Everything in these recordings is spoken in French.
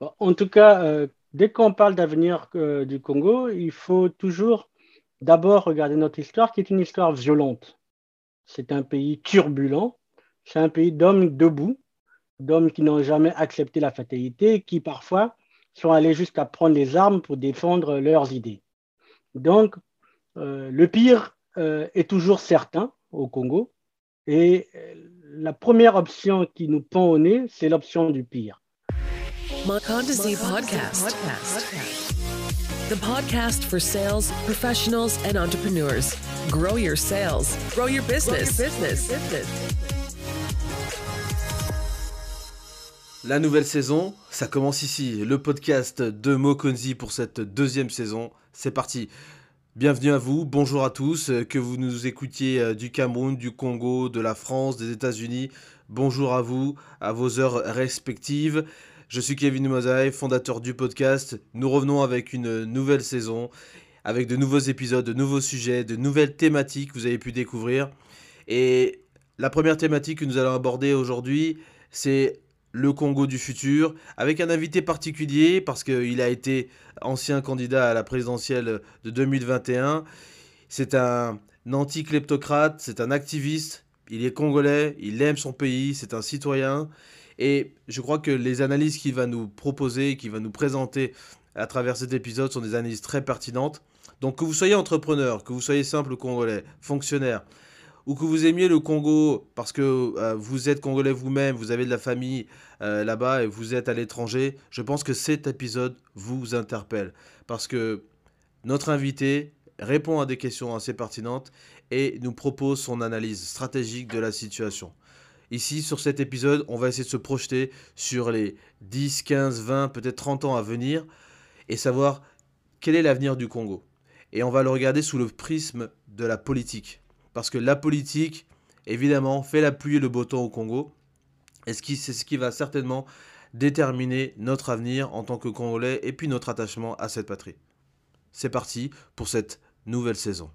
En tout cas, dès qu'on parle d'avenir du Congo, il faut toujours d'abord regarder notre histoire, qui est une histoire violente. C'est un pays turbulent, c'est un pays d'hommes debout, d'hommes qui n'ont jamais accepté la fatalité, qui parfois sont allés jusqu'à prendre les armes pour défendre leurs idées. Donc, euh, le pire euh, est toujours certain au Congo, et euh, la première option qui nous pend au nez, c'est l'option du pire. Podcast. The podcast for sales professionals and entrepreneurs. Grow your sales, grow your business. Grow your business. La nouvelle saison, ça commence ici. Le podcast de Mokonzi pour cette deuxième saison. C'est parti. Bienvenue à vous, bonjour à tous, que vous nous écoutiez euh, du Cameroun, du Congo, de la France, des États-Unis. Bonjour à vous, à vos heures respectives. Je suis Kevin Mosaï, fondateur du podcast. Nous revenons avec une nouvelle saison, avec de nouveaux épisodes, de nouveaux sujets, de nouvelles thématiques que vous avez pu découvrir. Et la première thématique que nous allons aborder aujourd'hui, c'est le Congo du futur, avec un invité particulier parce qu'il a été ancien candidat à la présidentielle de 2021. C'est un anti-kleptocrate, c'est un activiste, il est congolais, il aime son pays, c'est un citoyen. Et je crois que les analyses qu'il va nous proposer, qu'il va nous présenter à travers cet épisode sont des analyses très pertinentes. Donc que vous soyez entrepreneur, que vous soyez simple congolais, fonctionnaire, ou que vous aimiez le Congo parce que euh, vous êtes congolais vous-même, vous avez de la famille euh, là-bas et vous êtes à l'étranger, je pense que cet épisode vous interpelle parce que notre invité répond à des questions assez pertinentes et nous propose son analyse stratégique de la situation. Ici, sur cet épisode, on va essayer de se projeter sur les 10, 15, 20, peut-être 30 ans à venir et savoir quel est l'avenir du Congo. Et on va le regarder sous le prisme de la politique. Parce que la politique, évidemment, fait la pluie et le beau temps au Congo. Et c'est ce qui va certainement déterminer notre avenir en tant que Congolais et puis notre attachement à cette patrie. C'est parti pour cette nouvelle saison.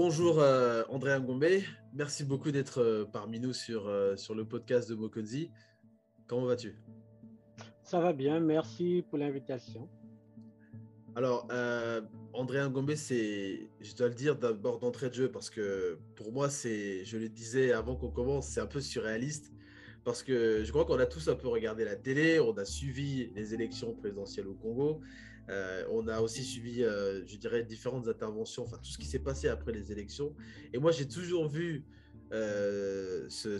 Bonjour euh, André Ngombe, merci beaucoup d'être euh, parmi nous sur, euh, sur le podcast de Mokonzi. Comment vas-tu? Ça va bien, merci pour l'invitation. Alors, euh, André Ngombe, c'est, je dois le dire d'abord d'entrée de jeu parce que pour moi, c'est, je le disais avant qu'on commence, c'est un peu surréaliste parce que je crois qu'on a tous un peu regardé la télé, on a suivi les élections présidentielles au Congo, euh, on a aussi suivi, euh, je dirais, différentes interventions, enfin tout ce qui s'est passé après les élections. Et moi, j'ai toujours vu euh, ce,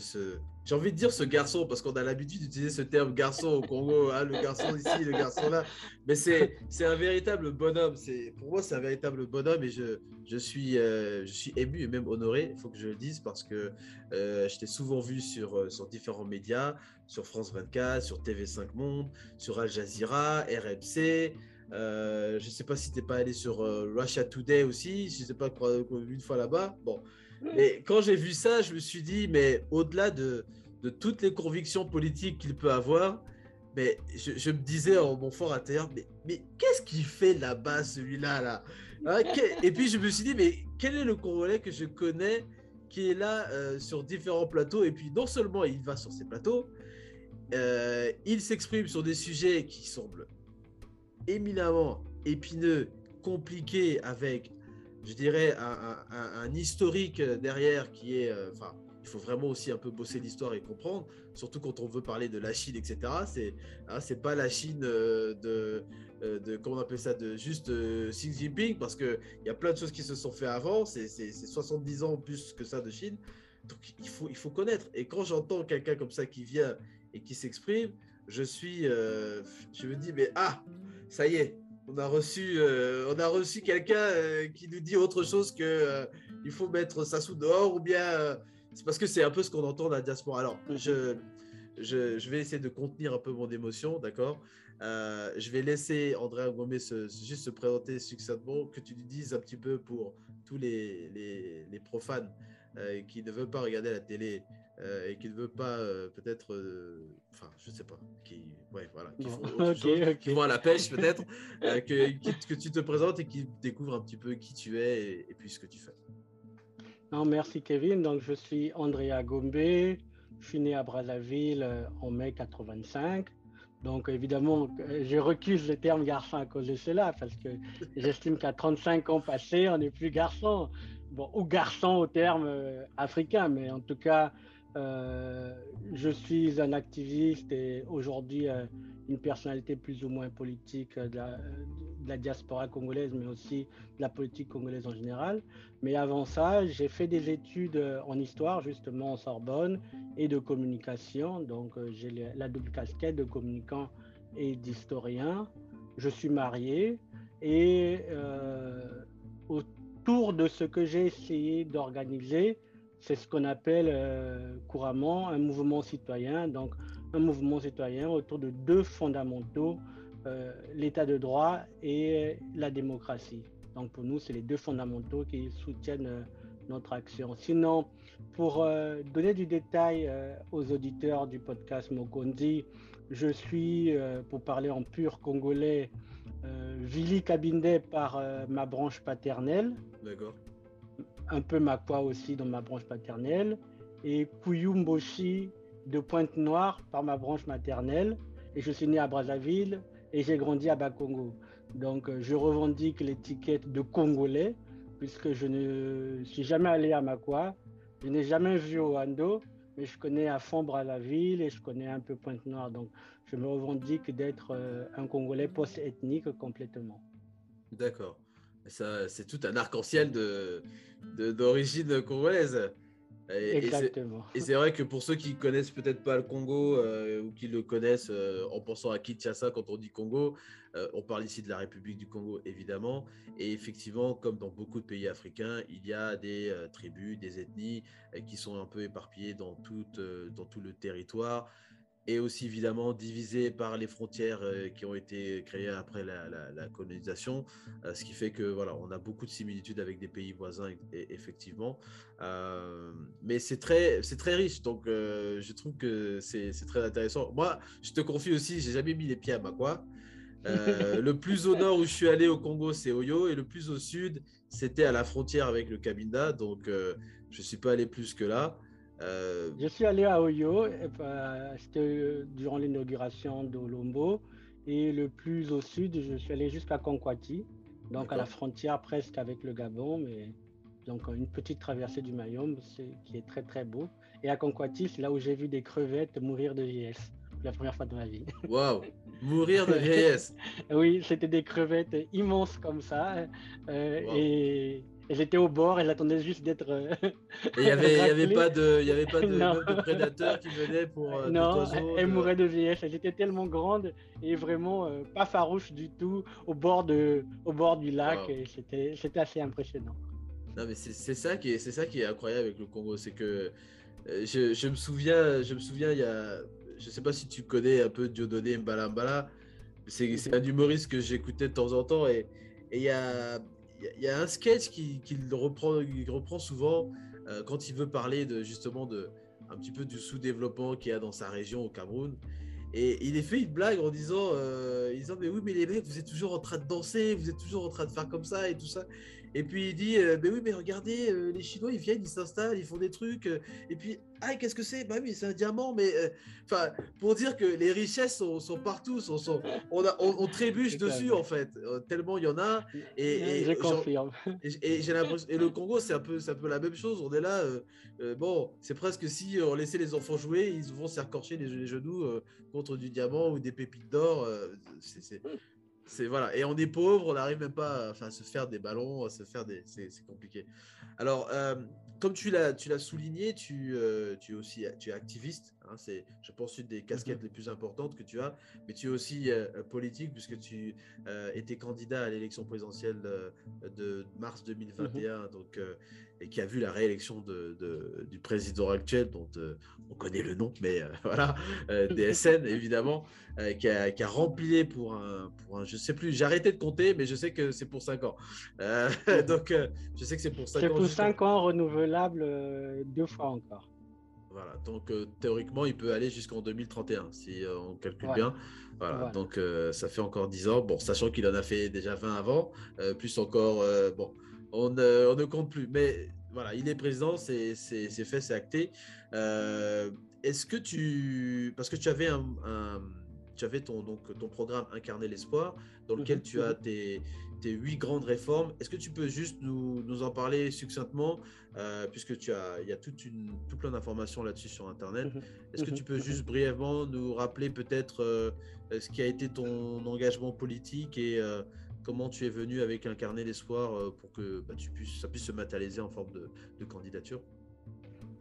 j'ai envie de dire ce garçon, parce qu'on a l'habitude d'utiliser ce terme garçon au Congo, hein, le garçon ici, le garçon là, mais c'est un véritable bonhomme. Pour moi, c'est un véritable bonhomme et je, je, suis, je suis ému et même honoré, il faut que je le dise, parce que je t'ai souvent vu sur, sur différents médias, sur France 24, sur TV5 Monde, sur Al Jazeera, RMC. Je ne sais pas si tu n'es pas allé sur Russia Today aussi, je ne sais pas, une fois là-bas. Bon, et quand j'ai vu ça, je me suis dit, mais au-delà de, de toutes les convictions politiques qu'il peut avoir, mais je, me disais en mon fort intérieur, mais, mais qu'est-ce qu'il fait là-bas, celui-là là, hein, Et puis je me suis dit, mais quel est le Congolais que je connais qui est là euh, sur différents plateaux? Et puis non seulement il va sur ces plateaux, euh, il s'exprime sur des sujets qui semblent éminemment épineux, compliqués, avec je dirais, un, historique derrière qui est. Euh, enfin, il faut vraiment aussi un peu bosser l'histoire et comprendre, surtout quand on veut parler de la Chine, etc. C'est hein, c'est pas la Chine euh, de, euh, de. Comment on appelle ça De juste Xi Jinping, parce qu'il y a plein de choses qui se sont fait avant. C'est 70 ans plus que ça de Chine. Donc il faut, il faut connaître. Et quand j'entends quelqu'un comme ça qui vient et qui s'exprime, je suis. je me dis, mais ah, ça y est, on a reçu, euh, on a reçu quelqu'un euh, qui nous dit autre chose que euh, il faut mettre ça sous dehors ou bien c'est parce que c'est un peu ce qu'on entend dans la diaspora. Alors, je, je, vais essayer de contenir un peu mon émotion, d'accord? Je vais laisser André Gomez juste se présenter succinctement, que tu lui dises un petit peu pour tous les, les, les profanes qui ne veulent pas regarder la télé euh, et qui ne veut pas euh, peut-être, euh, enfin, je sais pas, qui, ouais, voilà, qui, font vont à la pêche peut-être, que, que, tu te présentes et qui découvrent un petit peu qui tu es et, puis ce que tu fais. Non, merci Kevin. Donc, je suis Andrea Gombe. Je suis né à Brazzaville en mai 85. Donc, évidemment, je recuse le terme garçon à cause de cela, parce que j'estime qu'à 35 ans passés, on n'est plus garçon. Bon, ou garçon au terme euh, africain, mais en tout cas, je suis un activiste et aujourd'hui euh, une personnalité plus ou moins politique de la, de la, diaspora congolaise, mais aussi de la politique congolaise en général. Mais avant ça, j'ai fait des études en histoire, justement en Sorbonne, et de communication. Donc j'ai la double casquette de communicant et d'historien. Je suis marié et euh, autour de ce que j'ai essayé d'organiser, c'est ce qu'on appelle euh, couramment un mouvement citoyen. Donc, un mouvement citoyen autour de deux fondamentaux, euh, l'état de droit et la démocratie. Donc, pour nous, c'est les deux fondamentaux qui soutiennent euh, notre action. Sinon, pour donner du détail aux auditeurs du podcast Mokondi, je suis, pour parler en pur congolais, Vili Kabinde par ma branche paternelle. D'accord un peu Makwa aussi dans ma branche paternelle, et Kuyumboshi de Pointe-Noire par ma branche maternelle. Et je suis né à Brazzaville et j'ai grandi à Bakongo. Donc je revendique l'étiquette de Congolais, puisque je ne suis jamais allé à Makwa, je n'ai jamais vu Oando, mais je connais à fond Brazzaville et je connais un peu Pointe-Noire. Donc je me revendique d'être un Congolais post-ethnique complètement. D'accord c'est tout un arc-en-ciel de, d'origine congolaise. Et, Exactement. Et c'est vrai que pour ceux qui connaissent peut-être pas le Congo euh, ou qui le connaissent euh, en pensant à Kinshasa quand on dit Congo, euh, on parle ici de la République du Congo évidemment. Et effectivement, comme dans beaucoup de pays africains, il y a des tribus, des ethnies qui sont un peu éparpillées dans dans tout le territoire et aussi évidemment divisé par les frontières euh, qui ont été créées après la, colonisation, euh, ce qui fait que voilà, on a beaucoup de similitudes avec des pays voisins, effectivement. Euh, mais c'est très, c'est très riche, donc je trouve que c'est très intéressant. Moi, je te confie aussi, j'ai jamais mis les pieds à Makwa. le plus au nord où je suis allé au Congo, c'est Oyo, et le plus au sud, c'était à la frontière avec le Cabinda, donc je ne suis pas allé plus que là. Euh, je suis allé à Oyo, c'était durant l'inauguration d'Olombo. Et le plus au sud, je suis allé jusqu'à Konkwati, donc à la frontière presque avec le Gabon, mais donc une petite traversée du Mayombe qui est très très beau. Et à Konkwati, c'est là où j'ai vu des crevettes mourir de vieillesse la première fois de ma vie. Waouh Mourir de vieillesse Oui, c'était des crevettes immenses comme ça. Euh, et elles étaient au bord, elles attendaient juste d'être. Euh, et il n'y avait, y avait pas de, y avait pas de, prédateurs qui venaient pour. Euh, non, elles mouraient de vieillesse. Elles étaient tellement grandes et vraiment euh, pas farouches du tout au bord, de, au bord du lac. C'était, c'était assez impressionnant. Non, mais c'est, ça qui est, c'est ça qui est incroyable avec le Congo, c'est que je, je, me souviens, je me souviens, il y a, je sais pas si tu connais un peu Dieudonné Mbala C'est, c'est un humoriste que j'écoutais de temps en temps et il y a il y, a un sketch qu'il qui reprend, reprend souvent euh, quand il veut parler de justement de un petit peu du sous-développement qu'il y a dans sa région au Cameroun. Et il est fait une blague en disant, euh, disant mais oui mais les mecs vous êtes toujours en train de danser, vous êtes toujours en train de faire comme ça et tout ça. Et puis il dit, euh, mais oui mais regardez les Chinois ils viennent, ils s'installent, ils font des trucs. et puis ah, qu'est-ce que c'est? Bah oui, c'est un diamant, mais euh, enfin, pour dire que les richesses sont, sont partout, sont, sont, on, a, on, trébuche dessus en fait, euh, tellement il y en a. Et, et, et, j'ai l'impression, et le Congo, c'est un peu, c'est un peu la même chose. On est là, euh, bon, c'est presque si on laissait les enfants jouer, ils vont s'accorcher les, les, genoux contre du diamant ou des pépites d'or. c'est c'est voilà. Et on est pauvre on n'arrive même pas à, se faire des ballons à se faire des c'est compliqué. Alors comme tu l'as tu l'as souligné tu tu es aussi tu es activiste hein, c'est je pense une des casquettes mmh les plus importantes que tu as mais tu es aussi politique puisque tu étais candidat à l'élection présidentielle de, mars 2021 mmh donc et qui a vu la réélection de, du président actuel, dont euh, on connaît le nom, mais euh, voilà, euh, DSN évidemment, qui a, qui, a, rempli pour un, pour un, je sais plus, j'ai arrêté de compter, mais je sais que c'est pour 5 ans. donc, je sais que c'est pour 5 ans. C'est pour 5 ans, renouvelable deux fois encore. Voilà, donc théoriquement, il peut aller jusqu'en 2031, si on calcule bien. Voilà, donc ça fait encore 10 ans. Bon, sachant qu'il en a fait déjà 20 avant, plus encore, bon, on, ne compte plus. Mais voilà, il est président, c'est fait, c'est acté. Euh, est-ce que tu. Parce que tu avais, un, tu avais ton, donc, ton programme Incarner l'espoir, dans lequel tu as tes, tes huit grandes réformes. Est-ce que tu peux juste nous, nous en parler succinctement, euh, puisque tu as, il y a toute une, tout plein d'informations là-dessus sur Internet. Mhm. Est-ce que tu peux mhm. juste brièvement nous rappeler peut-être euh, ce qui a été ton engagement politique et euh, comment tu es venu avec Incarner l'espoir pour que bah, ça puisse se matérialiser en forme de, candidature?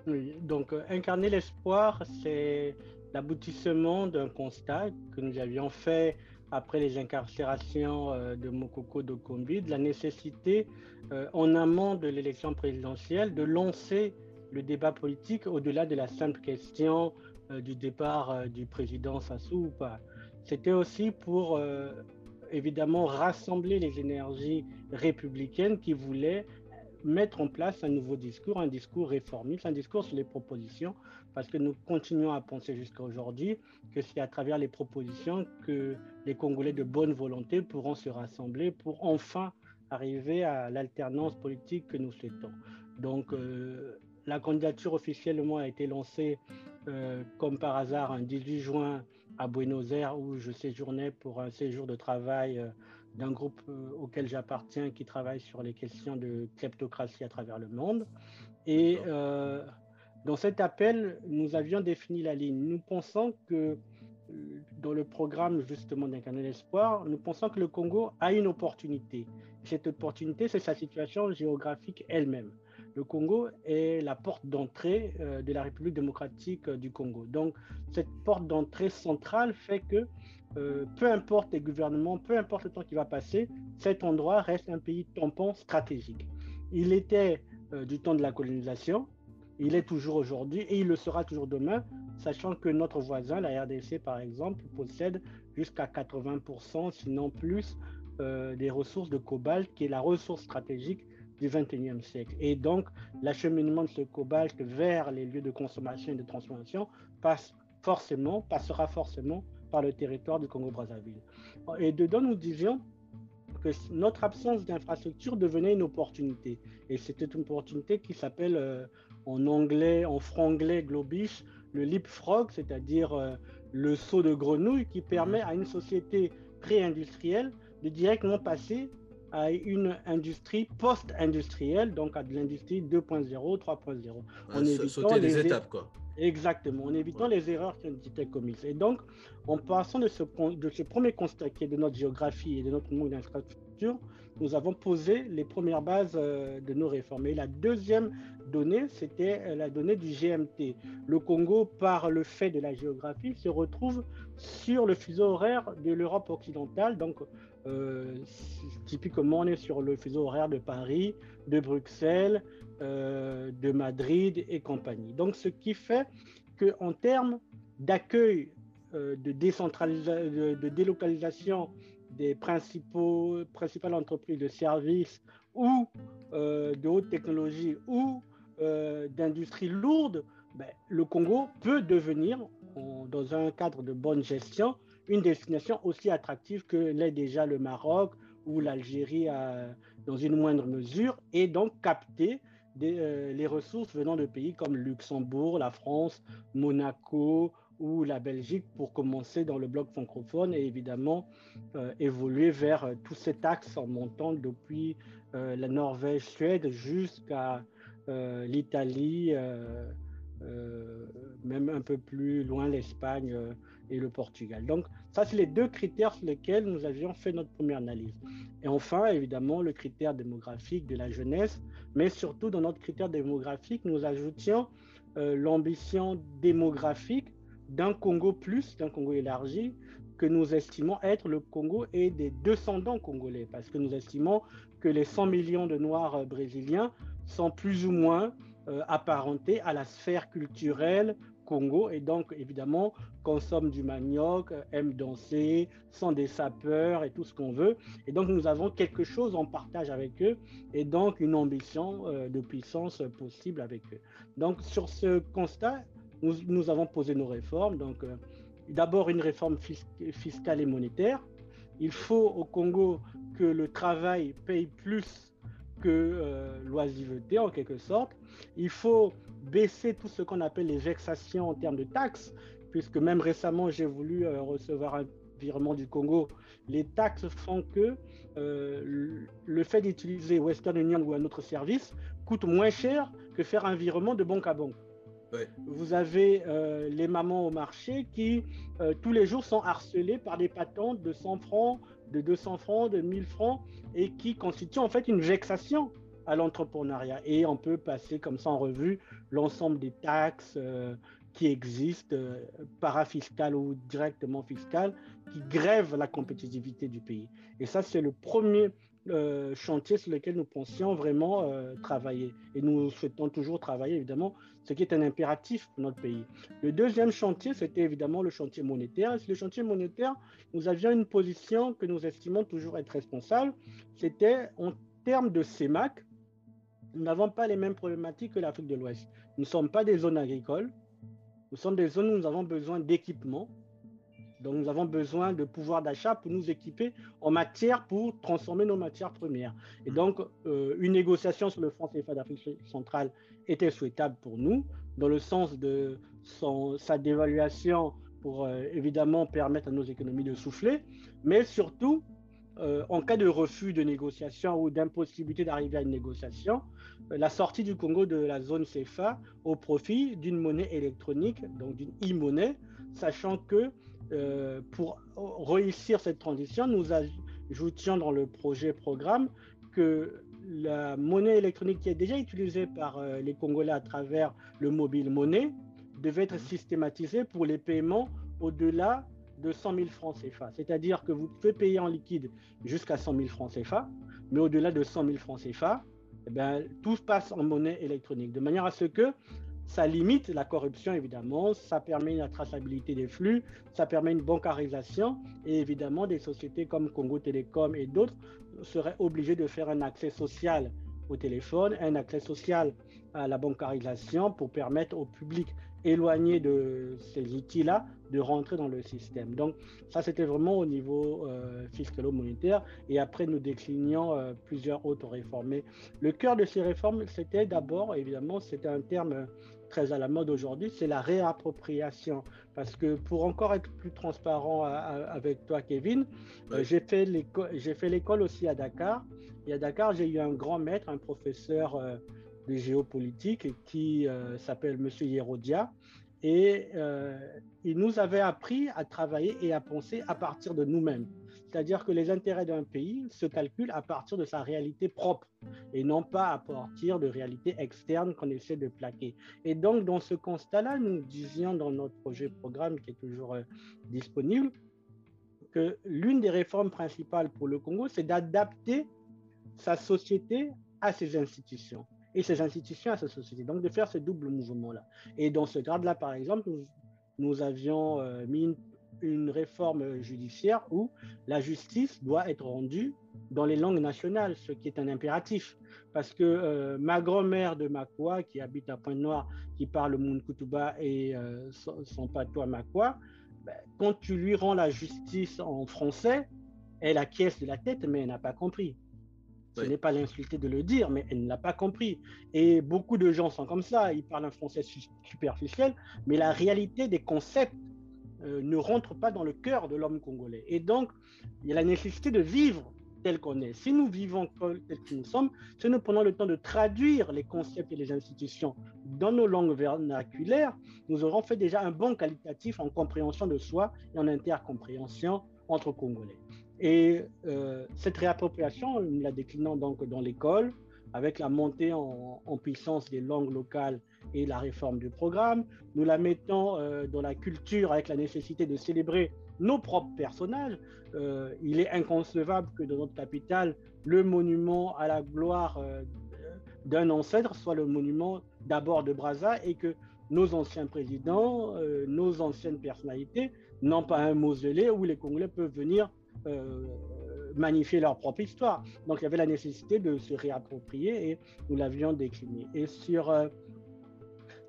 Oui, donc Incarner l'espoir, c'est l'aboutissement d'un constat que nous avions fait après les incarcérations euh, de Mokoko Dokombi, de la nécessité, euh, en amont de l'élection présidentielle, de lancer le débat politique au-delà de la simple question euh, du départ du président Sassou ou pas. C'était aussi pour évidemment rassembler les énergies républicaines qui voulaient mettre en place un nouveau discours, un discours réformiste, un discours sur les propositions, parce que nous continuons à penser jusqu'à aujourd'hui que c'est à travers les propositions que les Congolais de bonne volonté pourront se rassembler pour enfin arriver à l'alternance politique que nous souhaitons. Donc, euh, la candidature officiellement a été lancée euh, comme par hasard un 18 juin à Buenos Aires où je séjournais pour un séjour de travail euh, d'un groupe euh, auquel j'appartiens qui travaille sur les questions de kleptocratie à travers le monde. Et euh, dans cet appel, nous avions défini la ligne. Nous pensons que dans le programme justement d'Incarner l'espoir, nous pensons que le Congo a une opportunité. Cette opportunité, c'est sa situation géographique elle-même. Le Congo est la porte d'entrée de la République démocratique du Congo. Donc, cette porte d'entrée centrale fait que euh, peu importe les gouvernements, peu importe le temps qui va passer, cet endroit reste un pays tampon stratégique. Il était euh, du temps de la colonisation, il est toujours aujourd'hui et il le sera toujours demain, sachant que notre voisin, la RDC par exemple, possède jusqu'à 80%, sinon plus, euh, des ressources de cobalt, qui est la ressource stratégique du 21e siècle. Et donc, l'acheminement de ce cobalt vers les lieux de consommation et de transformation passe forcément, passera forcément par le territoire du Congo-Brazzaville. Et dedans, nous disions que notre absence d'infrastructure devenait une opportunité. Et c'était une opportunité qui s'appelle euh, en anglais, en franglais globish, le leapfrog, c'est-à-dire euh, le saut de grenouille qui permet à une société pré-industrielle de directement passer à une industrie post-industrielle, donc à de l'industrie 2.0, 3.0. On sauter des étapes, quoi. Exactement, en évitant les erreurs qui ont été commises. Et donc, en passant de ce, de ce premier constat qui est de notre géographie et de notre manque d'infrastructure, nous avons posé les premières bases euh, de nos réformes. Et la deuxième donnée, c'était euh, la donnée du GMT. Le Congo, par le fait de la géographie, se retrouve sur le fuseau horaire de l'Europe occidentale. Donc, euh, typiquement, on est sur le fuseau horaire de Paris, de Bruxelles, de Madrid et compagnie. Donc, ce qui fait qu'en termes d'accueil, de, décentralisation, de, délocalisation des principaux, principales entreprises de services ou euh, de haute technologie ou d'industrie lourde, ben, le Congo peut devenir, dans un cadre de bonne gestion, une destination aussi attractive que l'est déjà le Maroc ou l'Algérie dans une moindre mesure, et donc capter euh, les ressources venant de pays comme Luxembourg, la France, Monaco ou la Belgique pour commencer dans le bloc francophone et évidemment euh, évoluer vers euh, tout cet axe en montant depuis la Norvège, Suède jusqu'à l'Italie, même un peu plus loin l'Espagne et le Portugal. Donc ça, c'est les deux critères sur lesquels nous avions fait notre première analyse. Et enfin, évidemment, le critère démographique de la jeunesse, mais surtout dans notre critère démographique, nous ajoutions euh, l'ambition démographique d'un Congo plus, d'un Congo élargi, que nous estimons être le Congo et des descendants congolais, parce que nous estimons que les 100 millions de Noirs euh, brésiliens sont plus ou moins euh, apparentés à la sphère culturelle Congo et donc évidemment consomment du manioc, aiment danser, sont des sapeurs et tout ce qu'on veut. Et donc nous avons quelque chose en partage avec eux et donc une ambition euh, de puissance possible avec eux. Donc sur ce constat, nous, avons posé nos réformes. Donc euh, d'abord une réforme fiscale et monétaire. Il faut au Congo que le travail paye plus que l'oisiveté en quelque sorte. Il faut baisser tout ce qu'on appelle les vexations en termes de taxes, puisque même récemment j'ai voulu recevoir un virement du Congo. Les taxes font que le fait d'utiliser Western Union ou un autre service coûte moins cher que faire un virement de banque à banque. Vous avez euh, les mamans au marché qui, euh, tous les jours, sont harcelées par des patentes de 100 francs, de 200 francs, de 1000 francs, et qui constituent en fait une vexation à l'entrepreneuriat. Et on peut passer comme ça en revue l'ensemble des taxes euh, qui existent, parafiscales ou directement fiscales, qui grèvent la compétitivité du pays. Et ça, c'est le premier euh, chantier sur lequel nous pensions vraiment euh, travailler. Et nous souhaitons toujours travailler, évidemment, ce qui est un impératif pour notre pays. Le deuxième chantier, c'était évidemment le chantier monétaire. Sur le chantier monétaire, nous avions une position que nous estimons toujours être responsable. C'était en termes de CEMAC, nous n'avons pas les mêmes problématiques que l'Afrique de l'Ouest. Nous ne sommes pas des zones agricoles. Nous sommes des zones où nous avons besoin d'équipements donc nous avons besoin de pouvoir d'achat pour nous équiper en matière pour transformer nos matières premières. Et donc euh, une négociation sur le franc CFA d'Afrique centrale était souhaitable pour nous, dans le sens de son, sa dévaluation pour euh, évidemment permettre à nos économies de souffler, mais surtout euh, en cas de refus de négociation ou d'impossibilité d'arriver à une négociation, la sortie du Congo de la zone CFA au profit d'une monnaie électronique, donc d'une e-monnaie, sachant que euh, pour réussir cette transition, nous ajoutions dans le projet programme que la monnaie électronique qui est déjà utilisée par euh, les Congolais à travers le mobile monnaie devait être systématisée pour les paiements au-delà de 100 000 francs CFA. C'est-à-dire que vous pouvez payer en liquide jusqu'à 100 000 francs CFA, mais au-delà de 100 000 francs CFA, eh bien, tout passe en monnaie électronique, de manière à ce que ça limite la corruption, évidemment, ça permet la traçabilité des flux, ça permet une bancarisation, et évidemment, des sociétés comme Congo Télécom et d'autres seraient obligées de faire un accès social au téléphone, un accès social à la bancarisation pour permettre au public éloigné de ces outils-là de rentrer dans le système. Donc ça, c'était vraiment au niveau euh, fiscalo-monétaire. Et après, nous déclinions euh, plusieurs autres réformes. Mais le cœur de ces réformes, c'était d'abord, évidemment, c'était un terme très à la mode aujourd'hui, c'est la réappropriation. Parce que pour encore être plus transparent avec toi, Kevin, euh, j'ai fait l'école aussi à Dakar. Et à Dakar, j'ai eu un grand maître, un professeur euh, de géopolitique qui euh, s'appelle Monsieur Yerodia. Et il nous avait appris à travailler et à penser à partir de nous-mêmes. C'est-à-dire que les intérêts d'un pays se calculent à partir de sa réalité propre et non pas à partir de réalités externes qu'on essaie de plaquer. Et donc, dans ce constat-là, nous disions dans notre projet programme qui est toujours euh, disponible que l'une des réformes principales pour le Congo, c'est d'adapter sa société à ses institutions et ses institutions à sa société. Donc, de faire ce double mouvement-là. Et dans ce cadre-là, par exemple, nous, avions euh, mis une réforme judiciaire où la justice doit être rendue dans les langues nationales, ce qui est un impératif. Parce que euh, ma grand-mère de Makwa, qui habite à Pointe-Noire, qui parle Munkutuba et euh, son, patois Makwa, ben, quand tu lui rends la justice en français, elle acquiesce de la tête, mais elle n'a pas compris. Ce n'est pas l'insulter de le dire, mais elle ne l'a pas compris. Et beaucoup de gens sont comme ça, ils parlent un français superficiel, mais la réalité des concepts euh, ne rentre pas dans le cœur de l'homme congolais. Et donc, il y a la nécessité de vivre tel qu'on est. Si nous vivons tel que nous sommes, si nous prenons le temps de traduire les concepts et les institutions dans nos langues vernaculaires, nous aurons fait déjà un bon qualitatif en compréhension de soi et en intercompréhension entre Congolais. Et euh, cette réappropriation, nous la déclinons donc dans l'école, avec la montée en, puissance des langues locales et la réforme du programme. Nous la mettons euh, dans la culture avec la nécessité de célébrer nos propres personnages. Euh, il est inconcevable que dans notre capitale, le monument à la gloire d'un ancêtre soit le monument d'abord de Brazza et que nos anciens présidents, nos anciennes personnalités n'ont pas un mausolée où les Congolais peuvent venir magnifier leur propre histoire. Donc il y avait la nécessité de se réapproprier et nous l'avions décliné. Et sur euh,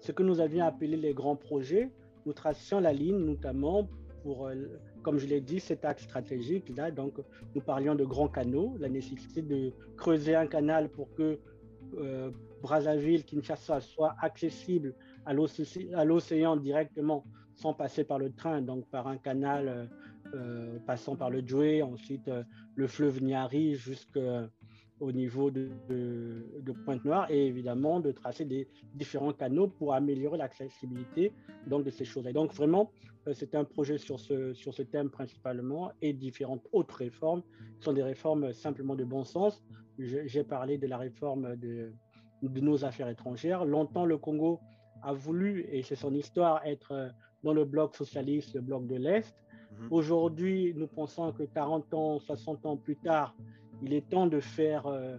ce que nous avions appelé les grands projets, nous tracions la ligne notamment pour, euh, comme je l'ai dit, cet axe stratégique. Là, donc, nous parlions de grands canaux, la nécessité de creuser un canal pour que euh, Brazzaville, Kinshasa soit accessible à l'océan directement sans passer par le train, donc par un canal euh, euh, passant par le Djoué, ensuite le fleuve Niari jusqu'à au niveau de, Pointe-Noire et évidemment de tracer des différents canaux pour améliorer l'accessibilité de ces choses. Et donc vraiment, euh, c'est un projet sur ce, sur ce thème principalement et différentes autres réformes sont des réformes simplement de bon sens. J'ai parlé de la réforme de, nos affaires étrangères. Longtemps, le Congo a voulu, et c'est son histoire, être euh, dans le bloc socialiste, le bloc de l'Est. Mhm. Aujourd'hui, nous pensons que 40 ans, 60 ans plus tard, il est temps de faire, euh,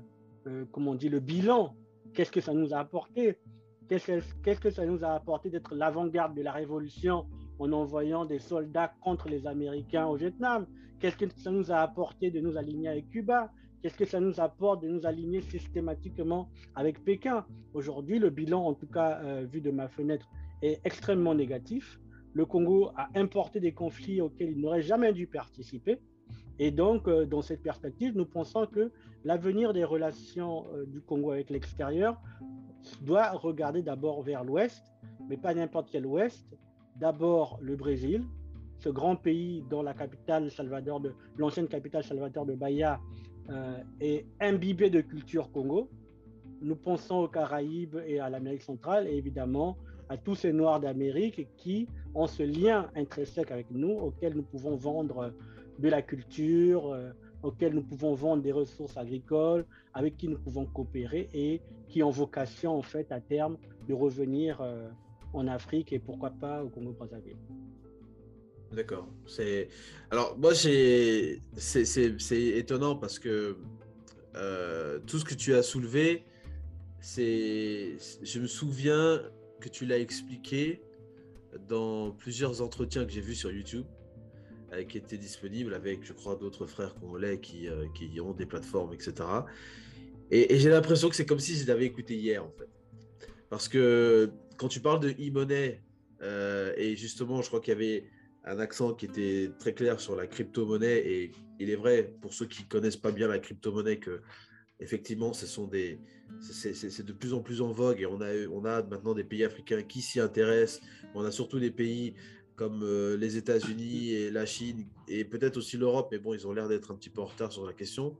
euh, comment on dit, le bilan. Qu'est-ce que ça nous a apporté? Qu'est-ce que ça nous a apporté d'être l'avant-garde de la révolution en envoyant des soldats contre les Américains au Vietnam? Qu'est-ce que ça nous a apporté de nous aligner avec Cuba? Qu'est-ce que ça nous apporte de nous aligner systématiquement avec Pékin? Aujourd'hui, le bilan, en tout cas euh, vu de ma fenêtre, est extrêmement négatif. Le Congo a importé des conflits auxquels il n'aurait jamais dû participer. Et donc, euh, dans cette perspective, nous pensons que l'avenir des relations euh, du Congo avec l'extérieur doit regarder d'abord vers l'ouest, mais pas n'importe quel ouest. D'abord le Brésil, ce grand pays dont la capitale Salvador l'ancienne capitale Salvador de Bahia euh, est imbibée de culture Congo. Nous pensons aux Caraïbes et à l'Amérique centrale et évidemment à tous ces Noirs d'Amérique qui ont ce lien intrinsèque avec nous auquel nous pouvons vendre de la culture, euh, auxquels nous pouvons vendre des ressources agricoles, avec qui nous pouvons coopérer et qui ont vocation en fait à terme de revenir euh, en Afrique et pourquoi pas au Congo-Brazzaville. D'accord. C'est alors moi c'est c'est étonnant parce que euh, tout ce que tu as soulevé, c'est je me souviens que tu l'as expliqué dans plusieurs entretiens que j'ai vus sur YouTube. Euh, qui était disponible avec, je crois, d'autres frères congolais qui, euh, qui ont des plateformes, etc. Et, j'ai l'impression que c'est comme si je l'avais écouté hier, en fait. Parce que quand tu parles de e-monnaie, euh, et justement, je crois qu'il y avait un accent qui était très clair sur la crypto-monnaie, et il est vrai, pour ceux qui connaissent pas bien la crypto-monnaie, que effectivement, ce sont des, c'est de plus en plus en vogue, et on a, on a maintenant des pays africains qui s'y intéressent, on a surtout des pays comme euh, les États-Unis et la Chine et peut-être aussi l'Europe, mais bon, ils ont l'air d'être un petit peu en retard sur la question,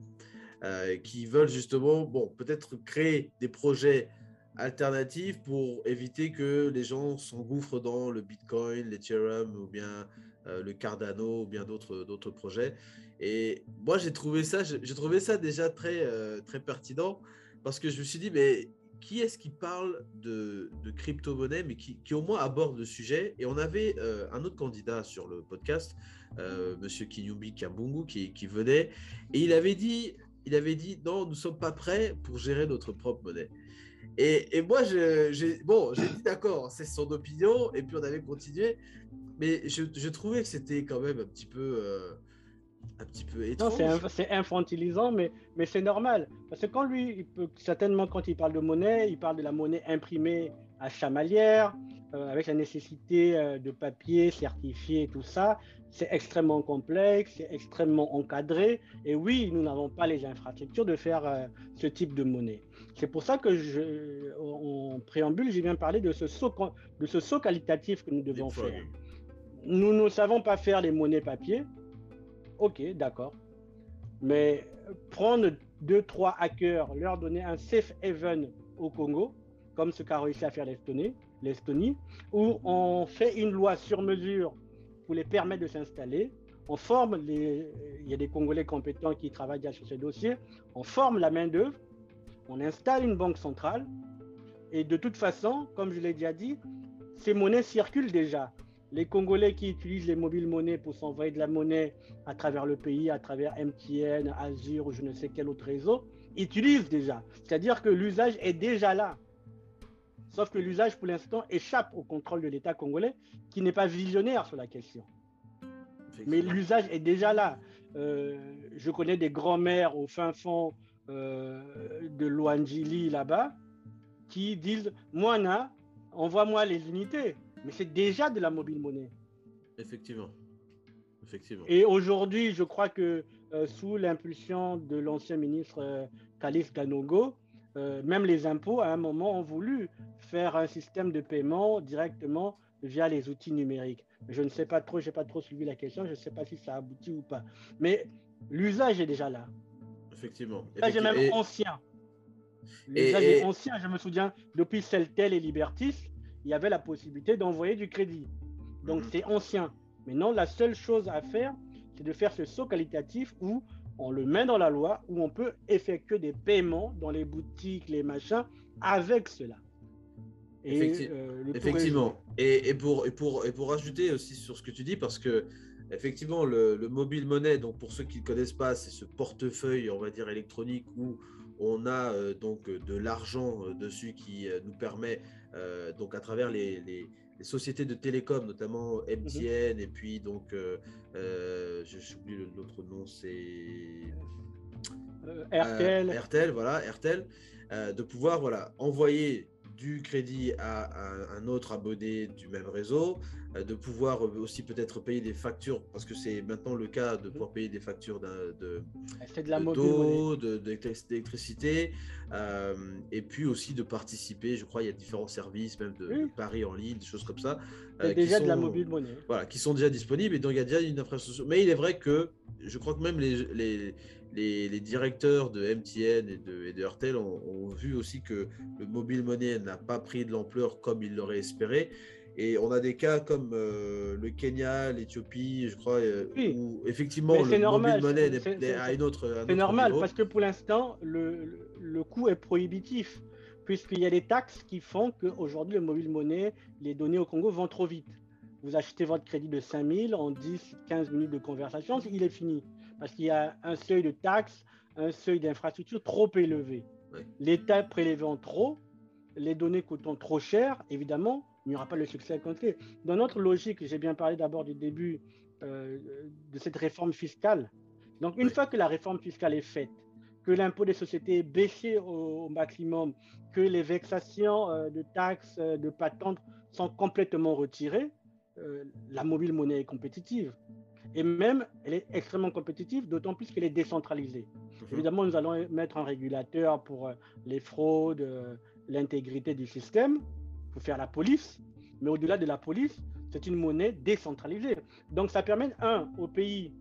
euh, qui veulent justement, bon, peut-être créer des projets alternatifs pour éviter que les gens s'engouffrent dans le Bitcoin, l'Ethereum ou bien euh, le Cardano ou bien d'autres d'autres projets. Et moi, j'ai trouvé ça, j'ai trouvé ça déjà très très pertinent parce que je me suis dit, mais qui est-ce qui parle de, crypto-monnaie, mais qui, au moins aborde le sujet? Et on avait euh, un autre candidat sur le podcast, euh, Monsieur Kinyumbi Kambungu, qui, qui, venait, et il avait dit, il avait dit, non, nous sommes pas prêts pour gérer notre propre monnaie. Et, moi, j'ai bon, dit d'accord, c'est son opinion, et puis on avait continué, mais je, trouvais que c'était quand même un petit peu... Un petit peu étrange. c'est infantilisant, mais, mais c'est normal. Parce que quand lui, il peut, certainement, quand il parle de monnaie, il parle de la monnaie imprimée à chamalière, euh, avec la nécessité euh, de papier certifié, tout ça. C'est extrêmement complexe, c'est extrêmement encadré. Et oui, nous n'avons pas les infrastructures de faire euh, ce type de monnaie. C'est pour ça que, je, en préambule, j'ai bien parlé de ce saut, de ce saut qualitatif que nous devons faire. Nous ne savons pas faire les monnaies papier, ok, d'accord. Mais prendre deux, trois hackers, leur donner un safe haven au Congo, comme ce qu'a réussi à faire l'Estonie, l'Estonie, où on fait une loi sur mesure pour les permettre de s'installer. On forme il y a des Congolais compétents qui travaillent sur ces dossiers. On forme la main d'œuvre. On installe une banque centrale. Et de toute façon, comme je l'ai déjà dit, ces monnaies circulent déjà les Congolais qui utilisent les mobiles monnaies pour s'envoyer de la monnaie à travers le pays, à travers MTN, Azure ou je ne sais quel autre réseau, utilisent déjà. C'est-à-dire que l'usage est déjà là. Sauf que l'usage, pour l'instant, échappe au contrôle de l'État congolais, qui n'est pas visionnaire sur la question. Mais l'usage est déjà là. Euh, je connais des grands-mères au fin fond euh, de Luanjili, là-bas, qui disent Moana, envoie-moi les unités. Mais c'est déjà de la mobile monnaie. Effectivement. Effectivement. Et aujourd'hui, je crois que euh, sous l'impulsion de l'ancien ministre euh, Khalif Ganogo, euh, même les impôts, à un moment, ont voulu faire un système de paiement directement via les outils numériques. Je ne sais pas trop, je n'ai pas trop suivi la question, je ne sais pas si ça aboutit ou pas. Mais l'usage est déjà là. Effectivement. L'usage est même ancien. L'usage est ancien. Je me souviens, depuis Celtel et Libertis, il y avait la possibilité d'envoyer du crédit. Donc mhm. c'est ancien. Maintenant, la seule chose à faire, c'est de faire ce saut qualitatif où on le met dans la loi, où on peut effectuer des paiements dans les boutiques, les machins, avec cela. Euh, effectivement. Et, pour, et, pour, et pour ajouter aussi sur ce que tu dis, parce que effectivement, le, mobile monnaie, donc pour ceux qui ne connaissent pas, c'est ce portefeuille, on va dire, électronique où on a euh, donc de l'argent euh, dessus qui nous permet, donc à travers les, les, sociétés de télécom, notamment MTN, mhm. et puis donc, j'oublie l'autre nom, c'est RTL. RTL, voilà, RTL, de pouvoir voilà, envoyer du crédit à, un autre abonné du même réseau, euh, de pouvoir aussi peut-être payer des factures, parce que c'est maintenant le cas de pouvoir payer des factures de, de, de d'eau, d'électricité, euh, et puis aussi de participer, je crois, il y a différents services, même de, paris en ligne, des choses comme ça. Euh, déjà de la mobile monnaie. Voilà, qui sont déjà disponibles, et donc il y a déjà une infrastructure. Mais il est vrai que je crois que même les, les les, directeurs de MTN et de, et de RTL ont, vu aussi que le mobile money n'a pas pris de l'ampleur comme ils l'auraient espéré. Et on a des cas comme euh, le Kenya, l'Éthiopie, je crois, euh, où effectivement le mobile money a une autre. C'est normal parce que pour l'instant, le, le, coût est prohibitif, puisqu'il y a des taxes qui font qu'aujourd'hui, le mobile money, les données au Congo vont trop vite. Vous achetez votre crédit de 5000 en 10-15 minutes de conversation, il est fini parce qu'il y a un seuil de taxes, un seuil d'infrastructure trop élevé. L'État prélevant trop, les données coûtant trop cher, évidemment, il n'y aura pas le succès à compter. Dans notre logique, j'ai bien parlé d'abord du début euh, de cette réforme fiscale. Donc, une fois que la réforme fiscale est faite, que l'impôt des sociétés est baissé au, maximum, que les vexations euh, de taxes, euh, de patentes sont complètement retirées, la mobile monnaie est compétitive. Et même, elle est extrêmement compétitive, d'autant plus qu'elle est décentralisée. Mhm. Évidemment, nous allons mettre un régulateur pour euh, les fraudes, euh, l'intégrité du système, pour faire la police. Mais au-delà de la police, c'est une monnaie décentralisée. Donc, ça permet, un, au pays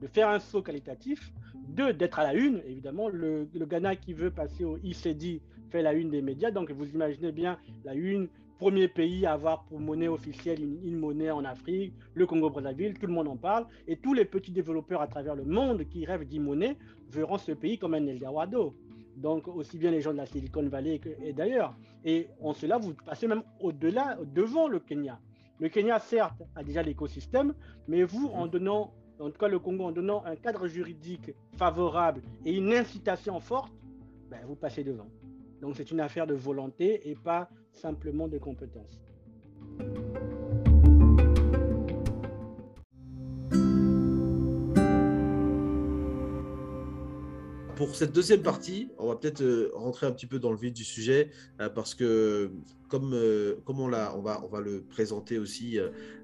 de faire un saut qualitatif, deux, d'être à la une. Évidemment, le, le Ghana qui veut passer au ICD fait la une des médias. Donc, vous imaginez bien la une premier pays à avoir pour monnaie officielle une, monnaie en Afrique, le Congo-Brazzaville, tout le monde en parle, et tous les petits développeurs à travers le monde qui rêvent d'e-monnaie verront ce pays comme un Eldorado. Donc, aussi bien les gens de la Silicon Valley que, et d'ailleurs. Et en cela, vous passez même au-delà, devant le Kenya. Le Kenya, certes, a déjà l'écosystème, mais vous, en donnant, en tout cas le Congo, en donnant un cadre juridique favorable et une incitation forte, ben, vous passez devant. Donc c'est une affaire de volonté et pas simplement de compétences. Pour cette deuxième partie, on va peut-être euh, rentrer un petit peu dans le vif du sujet euh, parce que comme, euh, comme on, on, va, on va le présenter aussi,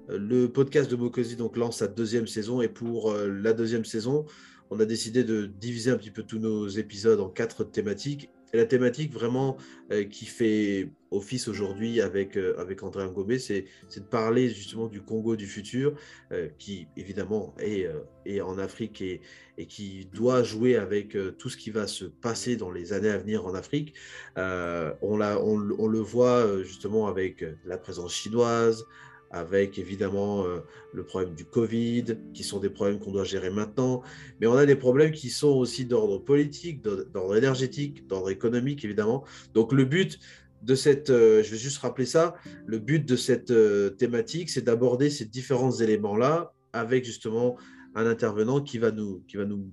le podcast de Mokosi donc, lance sa deuxième saison et pour la deuxième saison, on a décidé de diviser un petit peu tous nos épisodes en quatre thématiques et la thématique vraiment euh, qui fait office aujourd'hui avec, euh, avec André Ngomé, c'est de parler justement du Congo du futur, euh, qui évidemment est, est en Afrique et, et, qui doit jouer avec tout ce qui va se passer dans les années à venir en Afrique. on, on, on, le voit justement avec la présence chinoise, avec évidemment euh, le problème du Covid, qui sont des problèmes qu'on doit gérer maintenant, mais on a des problèmes qui sont aussi d'ordre politique, d'ordre énergétique, d'ordre économique, évidemment. Donc le but de cette, euh, je vais juste rappeler ça, le but de cette euh, thématique, c'est d'aborder ces différents éléments-là avec justement un intervenant qui va nous, qui va nous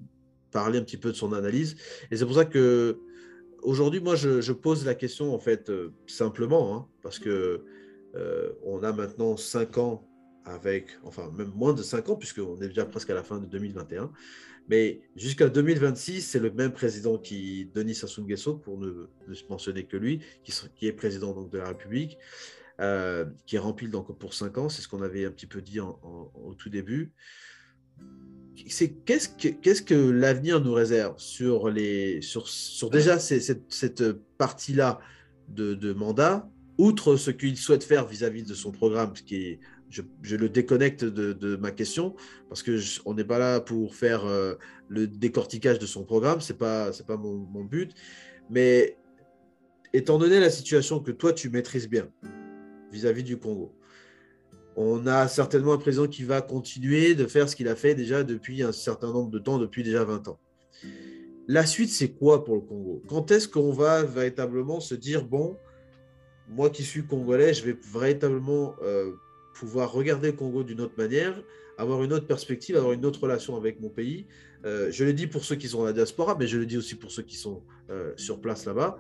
parler un petit peu de son analyse. Et c'est pour ça que aujourd'hui, moi, je, pose la question en fait simplement, hein, parce que euh, on a maintenant 5 ans avec, enfin même moins de 5 ans, puisqu'on est déjà presque à la fin de 2021. Mais jusqu'à 2026, c'est le même président qui, Denis Sassou Nguesso, pour ne, mentionner que lui, qui, est président donc, de la République, euh, qui est rempli donc pour 5 ans. C'est ce qu'on avait un petit peu dit au tout début. c'est qu'est-ce que, qu'est-ce que l'avenir nous réserve sur, les, sur, sur déjà cette, cette partie-là de, mandat, outre ce qu'il souhaite faire vis-à-vis de son programme, ce qui je, le déconnecte de, ma question, parce qu'on n'est pas là pour faire euh, le décortiquage de son programme, pas, c'est pas mon, mon, but, mais étant donné la situation que toi tu maîtrises bien vis-à-vis -vis du Congo, on a certainement un président qui va continuer de faire ce qu'il a fait déjà depuis un certain nombre de temps, depuis déjà 20 ans. La suite, c'est quoi pour le Congo? Quand est-ce qu'on va véritablement se dire, bon, moi qui suis congolais, je vais véritablement euh, pouvoir regarder le Congo d'une autre manière, avoir une autre perspective, avoir une autre relation avec mon pays. Euh, je le dis pour ceux qui sont à la diaspora, mais je le dis aussi pour ceux qui sont euh, sur place là-bas.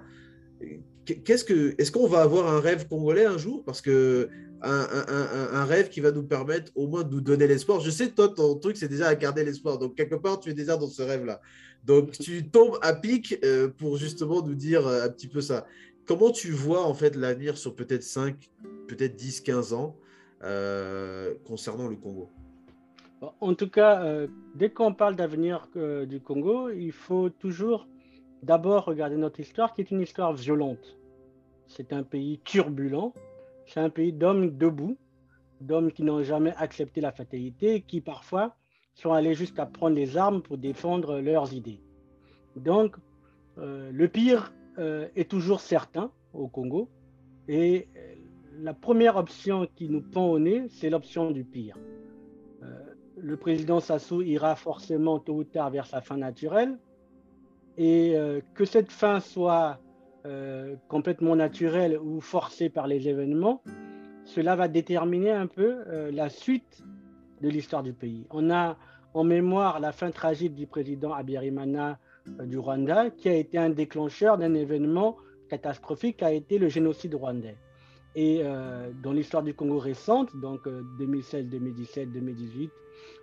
Qu'est-ce que, est-ce qu'on va avoir un rêve congolais un jour? Parce que un, rêve qui va nous permettre au moins de nous donner l'espoir. Je sais, toi, ton truc, c'est déjà à garder l'espoir. Donc, quelque part, tu es déjà dans ce rêve-là. Donc, tu tombes à pic pour justement nous dire un petit peu ça. Comment tu vois, en fait, l'avenir sur peut-être 5, peut-être 10, 15 ans euh, concernant le Congo? En tout cas, dès qu'on parle d'avenir du Congo, il faut toujours d'abord regarder notre histoire, qui est une histoire violente. C'est un pays turbulent c'est un pays d'hommes debout, d'hommes qui n'ont jamais accepté la fatalité, qui parfois sont allés jusqu'à prendre les armes pour défendre leurs idées. Donc, euh, le pire euh, est toujours certain au Congo. Et euh, la première option qui nous pend au nez, c'est l'option du pire. le président Sassou ira forcément tôt ou tard vers sa fin naturelle. Et que cette fin soit euh, complètement naturel ou forcé par les événements, cela va déterminer un peu euh, la suite de l'histoire du pays. On a en mémoire la fin tragique du président Abiyarimana euh, du Rwanda, qui a été un déclencheur d'un événement catastrophique, qui a été le génocide rwandais. Et dans l'histoire du Congo récente, donc 2016, 2017, 2018,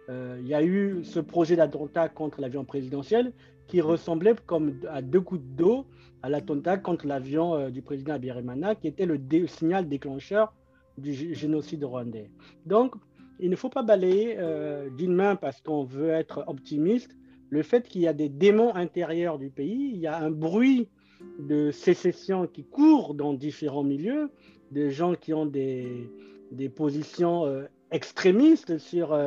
il y a eu ce projet d'attentat contre l'avion présidentiel qui ressemblait comme à deux gouttes d'eau à l'attentat contre l'avion euh, du président Abiyarimana, qui était le signal déclencheur du génocide rwandais. Donc, il ne faut pas balayer euh, d'une main parce qu'on veut être optimiste le fait qu'il y a des démons intérieurs du pays, il y a un bruit de sécession qui court dans différents milieux, des gens qui ont des, positions euh, extrémistes sur,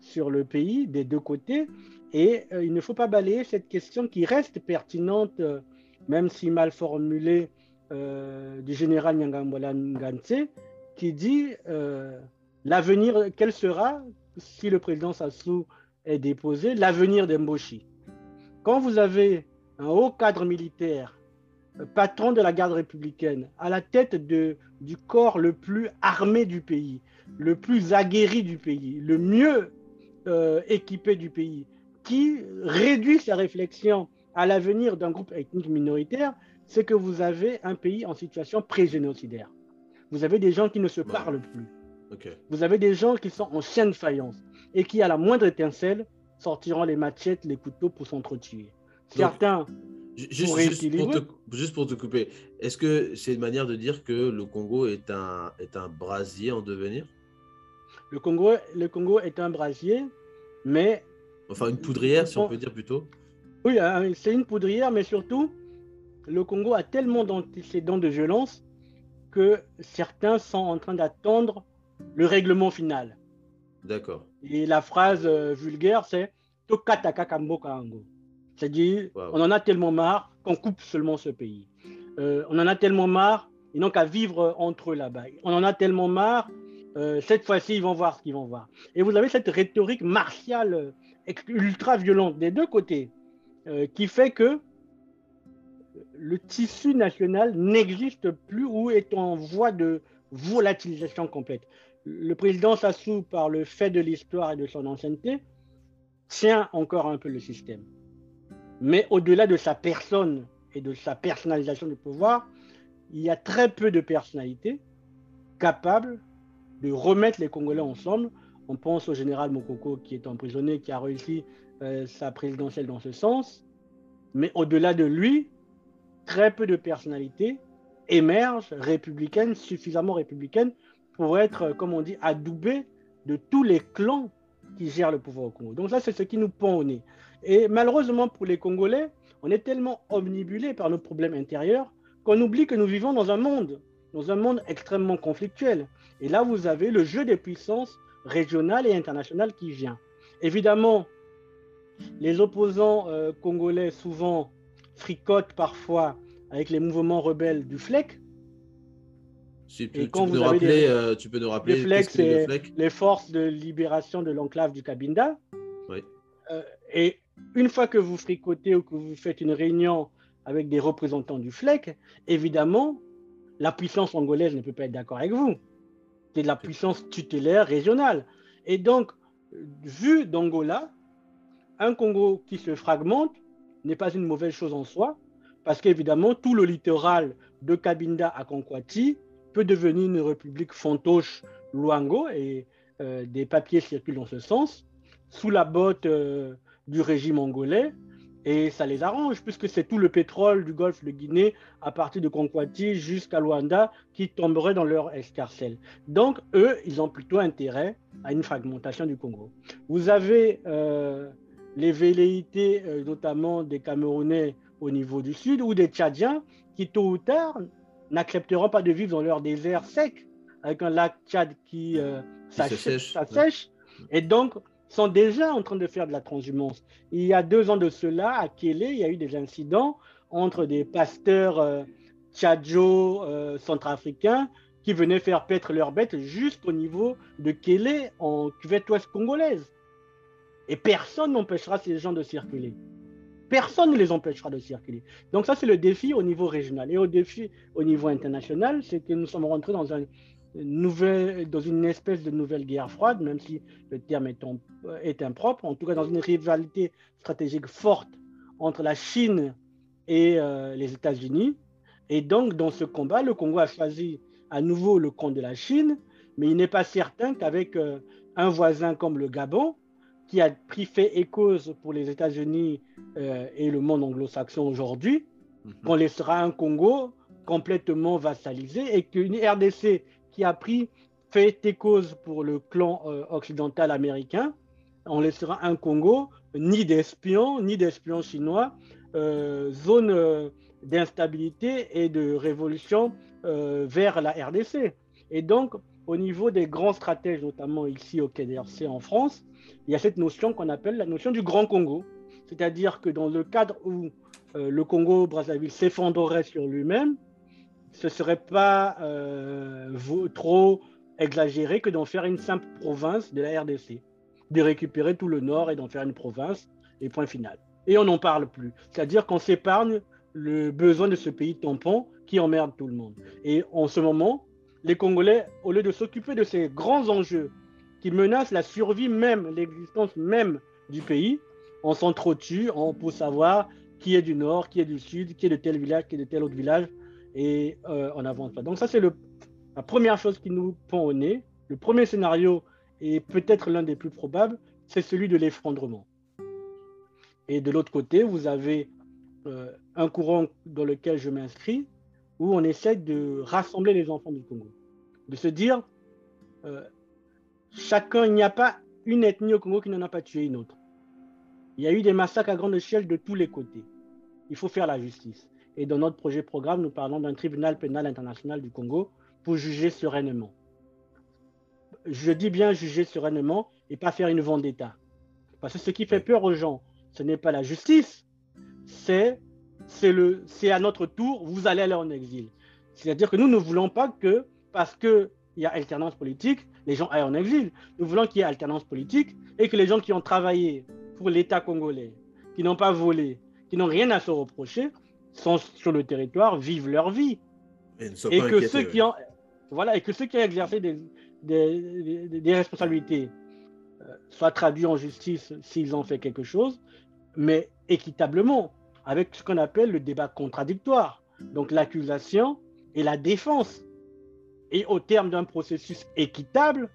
sur le pays des deux côtés. Et il ne faut pas balayer cette question qui reste pertinente même si mal formulé, euh, du général Nyangambola Ngantse, qui dit euh, l'avenir, quel sera, si le président Sassou est déposé, l'avenir d'Emboshi. Quand vous avez un haut cadre militaire, euh, patron de la garde républicaine, à la tête de, du corps le plus armé du pays, le plus aguerri du pays, le mieux équipé du pays, qui réduit sa réflexion à l'avenir d'un groupe ethnique minoritaire, c'est que vous avez un pays en situation pré-génocidaire. Vous avez des gens qui ne se parlent plus. Vous avez des gens qui sont en chaîne de faïence et qui, à la moindre étincelle, sortiront les machettes, les couteaux pour s'entretuer. Certains. Juste, juste, pour te, juste, pour te, couper, est-ce que c'est une manière de dire que le Congo est un, est un brasier en devenir? Le Congo, le Congo est un brasier, mais. Enfin, une poudrière, si on peut dire plutôt. Oui, hein, c'est une poudrière, mais surtout, le Congo a tellement d'antécédents de violence que certains sont en train d'attendre le règlement final. D'accord. Et la phrase euh, vulgaire, c'est Tokataka Kango. C'est-à-dire, on en a tellement marre qu'on coupe seulement ce pays. Euh, on en a tellement marre, ils n'ont qu'à vivre entre eux là-bas. On en a tellement marre, euh, cette fois-ci, ils vont voir ce qu'ils vont voir. Et vous avez cette rhétorique martiale, ultra violente des deux côtés. Euh, qui fait que le tissu national n'existe plus ou est en voie de volatilisation complète. Le président Sassou, par le fait de l'histoire et de son ancienneté, tient encore un peu le système. Mais au-delà de sa personne et de sa personnalisation du pouvoir, il y a très peu de personnalités capables de remettre les Congolais ensemble. On pense au général Mokoko qui est emprisonné, qui a réussi euh, sa présidentielle dans ce sens. Mais au-delà de lui, très peu de personnalités émergent républicaines, suffisamment républicaines, pour être, comme on dit, adoubées de tous les clans qui gère le pouvoir au Congo. Donc ça, c'est ce qui nous pend au nez. Et malheureusement pour les Congolais, on est tellement omnibulé par nos problèmes intérieurs qu'on oublie que nous vivons dans un monde, dans un monde extrêmement conflictuel. Et là, vous avez le jeu des puissances régionales et internationales qui vient. Évidemment, les opposants euh, congolais souvent fricotent parfois avec les mouvements rebelles du FLEC. Tu, peux nous rappeler, euh, tu peux nous rappeler le FLEC, c'est les forces de libération de l'enclave du Cabinda. Oui. Euh, et une fois que vous fricotez ou que vous faites une réunion avec des représentants du FLEC, évidemment, la puissance angolaise ne peut pas être d'accord avec vous. C'est de la puissance tutélaire régionale. Et donc, vu d'Angola, un Congo qui se fragmente n'est pas une mauvaise chose en soi, parce qu'évidemment, tout le littoral de Cabinda à Conquati peut devenir une république fantoche Luango, et euh, des papiers circulent dans ce sens, sous la botte euh, du régime angolais, et ça les arrange, puisque c'est tout le pétrole du golfe de Guinée, à partir de Conquati jusqu'à Luanda, qui tomberait dans leur escarcelle. Donc, eux, ils ont plutôt intérêt à une fragmentation du Congo. Vous avez euh, les velléités, notamment des Camerounais au niveau du sud, ou des Tchadiens, qui tôt ou tard n'accepteront pas de vivre dans leur désert sec, avec un lac Tchad qui euh, s'assèche. Et donc, sont déjà en train de faire de la transhumance. Il y a deux ans de cela, à Kélé, il y a eu des incidents entre des pasteurs euh, tchadjo centrafricains qui venaient faire paître leurs bêtes jusqu'au niveau de Kélé, en cuvette ouest congolaise. Et personne n'empêchera ces gens de circuler. Personne ne les empêchera de circuler. Donc ça, c'est le défi au niveau régional. Et au défi au niveau international, c'est que nous sommes rentrés dans, une espèce de nouvelle guerre froide, même si le terme est, est impropre, en tout cas dans une rivalité stratégique forte entre la Chine et euh, les États-Unis. Et donc, dans ce combat, le Congo a choisi à nouveau le camp de la Chine, mais il n'est pas certain qu'avec euh, un voisin comme le Gabon, qui a pris fait et cause pour les États-Unis euh, et le monde anglo-saxon aujourd'hui, mhm. qu'on laissera un Congo complètement vassalisé et qu'une RDC qui a pris fait et cause pour le clan euh, occidental américain, on laissera un Congo ni d'espions, ni d'espions chinois, euh, zone d'instabilité et de révolution vers la RDC. Et donc, au niveau des grands stratèges, notamment ici au KDRC en France, il y a cette notion qu'on appelle la notion du Grand Congo. C'est-à-dire que dans le cadre où euh, le Congo-Brazzaville s'effondrerait sur lui-même, ce ne serait pas euh, trop exagéré que d'en faire une simple province de la RDC, de récupérer tout le nord et d'en faire une province, et point final. Et on n'en parle plus. C'est-à-dire qu'on s'épargne le besoin de ce pays tampon qui emmerde tout le monde. Et en ce moment, les Congolais, au lieu de s'occuper de ces grands enjeux qui menace la survie même, l'existence même du pays. On s'entretue pour savoir qui est du nord, qui est du sud, qui est de tel village, qui est de tel autre village, et euh, on n'avance pas. Donc ça, c'est la première chose qui nous pond au nez. Le premier scénario, et peut-être l'un des plus probables, c'est celui de l'effondrement. Et de l'autre côté, vous avez euh, un courant dans lequel je m'inscris, où on essaie de rassembler les enfants du Congo. De se dire, euh, chacun, il n'y a pas une ethnie au Congo qui n'en a pas tué une autre. Il y a eu des massacres à grande échelle de tous les côtés. Il faut faire la justice. Et dans notre projet programme, nous parlons d'un tribunal pénal international du Congo pour juger sereinement. Je dis bien juger sereinement et pas faire une vendetta. Parce que ce qui fait peur aux gens, ce n'est pas la justice, c'est c'est à notre tour, vous allez aller en exil. C'est-à-dire que nous ne voulons pas que, parce qu'il y a alternance politique, les gens aillent en exil. Nous voulons qu'il y ait alternance politique et que les gens qui ont travaillé pour l'État congolais, qui n'ont pas volé, qui n'ont rien à se reprocher, sont sur le territoire, vivent leur vie. Et, que ceux qui ont, voilà, et que ceux qui ont exercé des, des, responsabilités euh, soient traduits en justice s'ils ont fait quelque chose, mais équitablement, avec ce qu'on appelle le débat contradictoire. Donc l'accusation et la défense et au terme d'un processus équitable,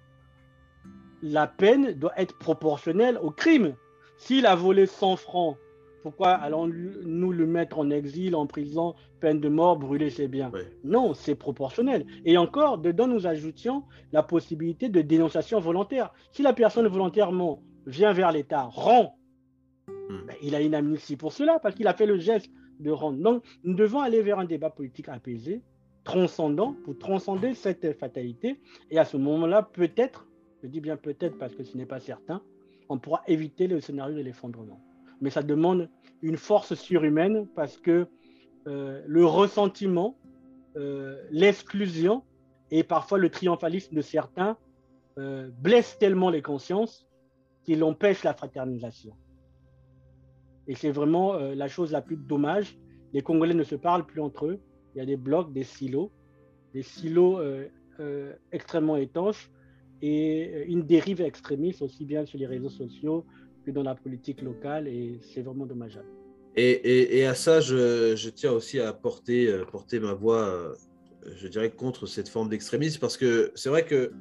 la peine doit être proportionnelle au crime. S'il a volé 100 francs, pourquoi allons-nous le mettre en exil, en prison, peine de mort, brûler ses biens Non, c'est proportionnel. Et encore, dedans, nous ajoutions la possibilité de dénonciation volontaire. Si la personne volontairement vient vers l'État, rend, Hmm. ben, il a une amnistie pour cela, parce qu'il a fait le geste de rendre. Donc, nous devons aller vers un débat politique apaisé, transcendant, pour transcender cette fatalité. Et à ce moment-là, peut-être, je dis bien peut-être parce que ce n'est pas certain, on pourra éviter le scénario de l'effondrement. Mais ça demande une force surhumaine parce que euh, le ressentiment, euh, l'exclusion et parfois le triomphalisme de certains euh, blessent tellement les consciences qu'il empêche la fraternisation. Et c'est vraiment euh, la chose la plus dommage. Les Congolais ne se parlent plus entre eux. Il y a des blocs, des silos, des silos euh, euh, extrêmement étanches et une dérive extrémiste aussi bien sur les réseaux sociaux que dans la politique locale. Et c'est vraiment dommageable. Et, et- et à ça, je, je tiens aussi à porter, porter ma voix, je dirais, contre cette forme d'extrémisme, parce que c'est vrai que